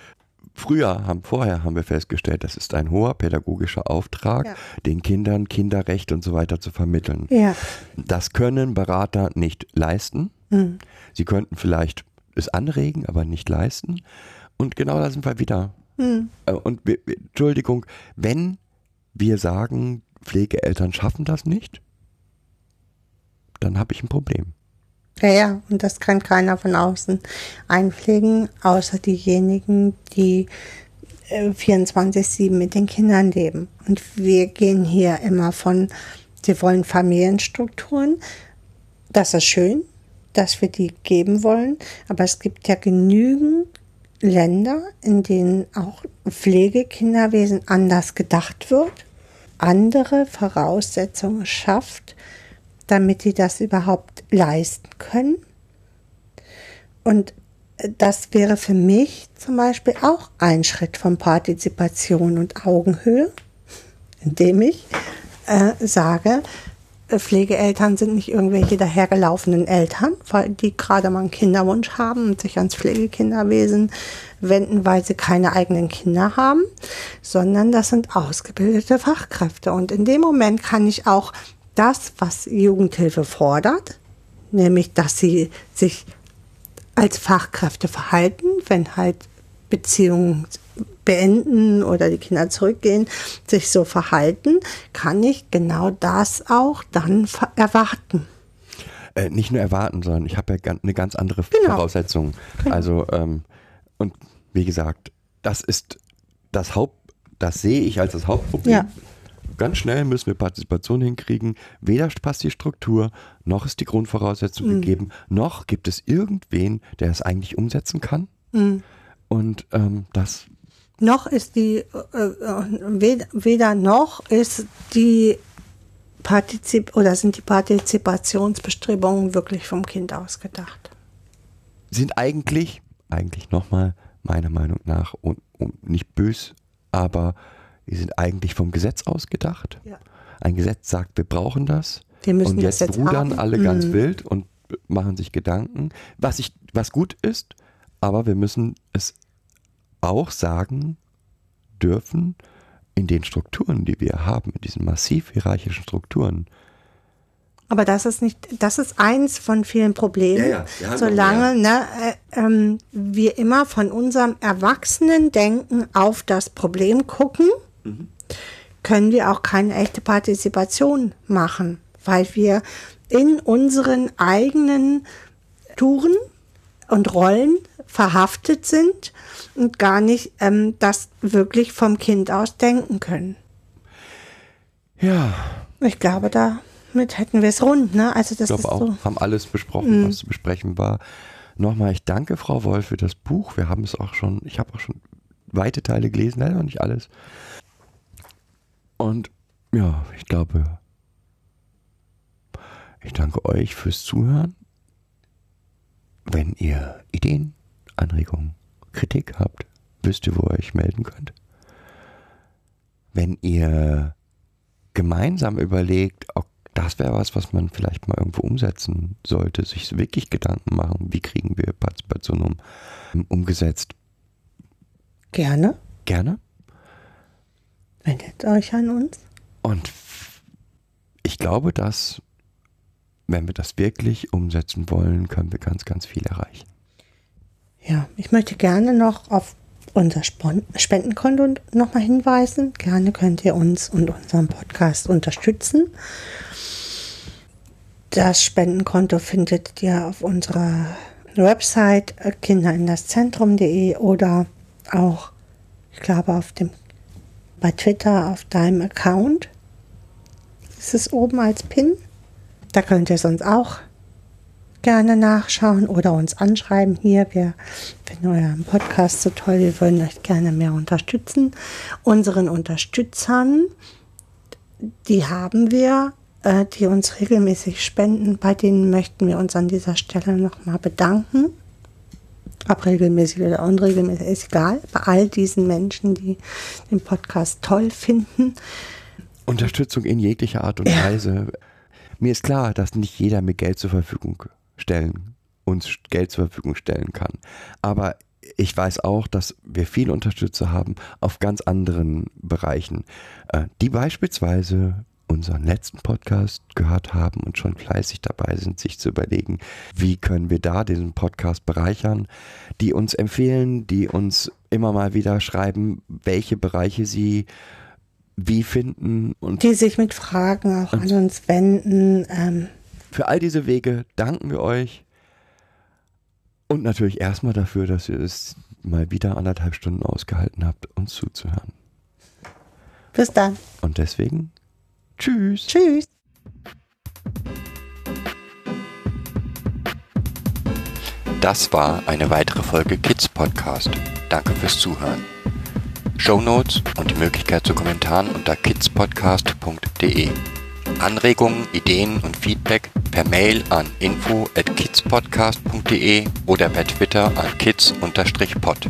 Früher haben, vorher haben wir festgestellt, das ist ein hoher pädagogischer Auftrag, ja. den Kindern Kinderrecht und so weiter zu vermitteln. Ja. Das können Berater nicht leisten. Mhm. Sie könnten vielleicht es anregen, aber nicht leisten. Und genau da sind wir wieder. Mhm. Und Entschuldigung, wenn wir sagen, Pflegeeltern schaffen das nicht, dann habe ich ein Problem. Ja, ja, und das kann keiner von außen einpflegen, außer diejenigen, die 24-7 äh, mit den Kindern leben. Und wir gehen hier immer von, sie wollen Familienstrukturen. Das ist schön, dass wir die geben wollen, aber es gibt ja genügend Länder, in denen auch Pflegekinderwesen anders gedacht wird, andere Voraussetzungen schafft, damit sie das überhaupt leisten können. Und das wäre für mich zum Beispiel auch ein Schritt von Partizipation und Augenhöhe, indem ich äh, sage, äh, Pflegeeltern sind nicht irgendwelche dahergelaufenen Eltern, weil die gerade mal einen Kinderwunsch haben und sich ans Pflegekinderwesen wenden, weil sie keine eigenen Kinder haben, sondern das sind ausgebildete Fachkräfte. Und in dem Moment kann ich auch das, was Jugendhilfe fordert, nämlich dass sie sich als Fachkräfte verhalten, wenn halt Beziehungen beenden oder die Kinder zurückgehen, sich so verhalten, kann ich genau das auch dann erwarten. Äh, nicht nur erwarten, sondern ich habe ja eine ganz andere genau. Voraussetzung. Genau. Also, ähm, und wie gesagt, das ist das Haupt, das sehe ich als das Hauptproblem. Ja. Ganz schnell müssen wir Partizipation hinkriegen. Weder passt die Struktur, noch ist die Grundvoraussetzung mhm. gegeben, noch gibt es irgendwen, der es eigentlich umsetzen kann. Mhm. Und ähm, das. Noch ist die, äh, äh weder noch ist die Partizip oder sind die Partizipationsbestrebungen wirklich vom Kind ausgedacht? Sind eigentlich, eigentlich nochmal, meiner Meinung nach, und, und nicht bös, aber die sind eigentlich vom Gesetz ausgedacht. Ja. Ein Gesetz sagt, wir brauchen das. Wir müssen und jetzt, jetzt rudern haben. alle ganz mhm. wild und machen sich Gedanken, was, ich, was gut ist, aber wir müssen es auch sagen dürfen, in den Strukturen, die wir haben, in diesen massiv hierarchischen Strukturen. Aber das ist nicht, das ist eins von vielen Problemen. Ja, ja, solange ne, äh, äh, wir immer von unserem Erwachsenen-Denken auf das Problem gucken können wir auch keine echte Partizipation machen, weil wir in unseren eigenen Touren und Rollen verhaftet sind und gar nicht ähm, das wirklich vom Kind aus denken können. Ja. Ich glaube, damit hätten wir es rund, ne? Also das ich glaube auch, so. haben alles besprochen, mhm. was zu besprechen war. Nochmal, ich danke Frau Wolf für das Buch. Wir haben es auch schon, ich habe auch schon weite Teile gelesen, leider noch nicht alles. Und ja, ich glaube, ich danke euch fürs Zuhören. Wenn ihr Ideen, Anregungen, Kritik habt, wisst ihr, wo ihr euch melden könnt. Wenn ihr gemeinsam überlegt, auch das wäre was, was man vielleicht mal irgendwo umsetzen sollte, sich wirklich Gedanken machen, wie kriegen wir Partizipation um, umgesetzt. Gerne. Gerne. Wendet euch an uns. Und ich glaube, dass, wenn wir das wirklich umsetzen wollen, können wir ganz, ganz viel erreichen. Ja, ich möchte gerne noch auf unser Spendenkonto nochmal hinweisen. Gerne könnt ihr uns und unseren Podcast unterstützen. Das Spendenkonto findet ihr auf unserer Website kinderindasszentrum.de oder auch, ich glaube, auf dem bei Twitter auf deinem Account. Ist es oben als Pin? Da könnt ihr sonst auch gerne nachschauen oder uns anschreiben hier. Wir finden euren Podcast so toll. Wir würden euch gerne mehr unterstützen. Unseren Unterstützern, die haben wir, äh, die uns regelmäßig spenden. Bei denen möchten wir uns an dieser Stelle nochmal bedanken. Ob regelmäßig oder unregelmäßig, ist egal. Bei all diesen Menschen, die den Podcast toll finden. Unterstützung in jeglicher Art und ja. Weise. Mir ist klar, dass nicht jeder mir Geld zur Verfügung stellen, uns Geld zur Verfügung stellen kann. Aber ich weiß auch, dass wir viele Unterstützer haben auf ganz anderen Bereichen, äh, die beispielsweise unseren letzten Podcast gehört haben und schon fleißig dabei sind, sich zu überlegen, wie können wir da diesen Podcast bereichern, die uns empfehlen, die uns immer mal wieder schreiben, welche Bereiche sie wie finden und die sich mit Fragen auch an uns wenden. Ähm. Für all diese Wege danken wir euch und natürlich erstmal dafür, dass ihr es mal wieder anderthalb Stunden ausgehalten habt, uns zuzuhören. Bis dann. Und deswegen Tschüss. Tschüss. Das war eine weitere Folge Kids Podcast. Danke fürs Zuhören. Show Notes und die Möglichkeit zu Kommentaren unter kidspodcast.de. Anregungen, Ideen und Feedback per Mail an info at kidspodcast.de oder per Twitter an kids-pod.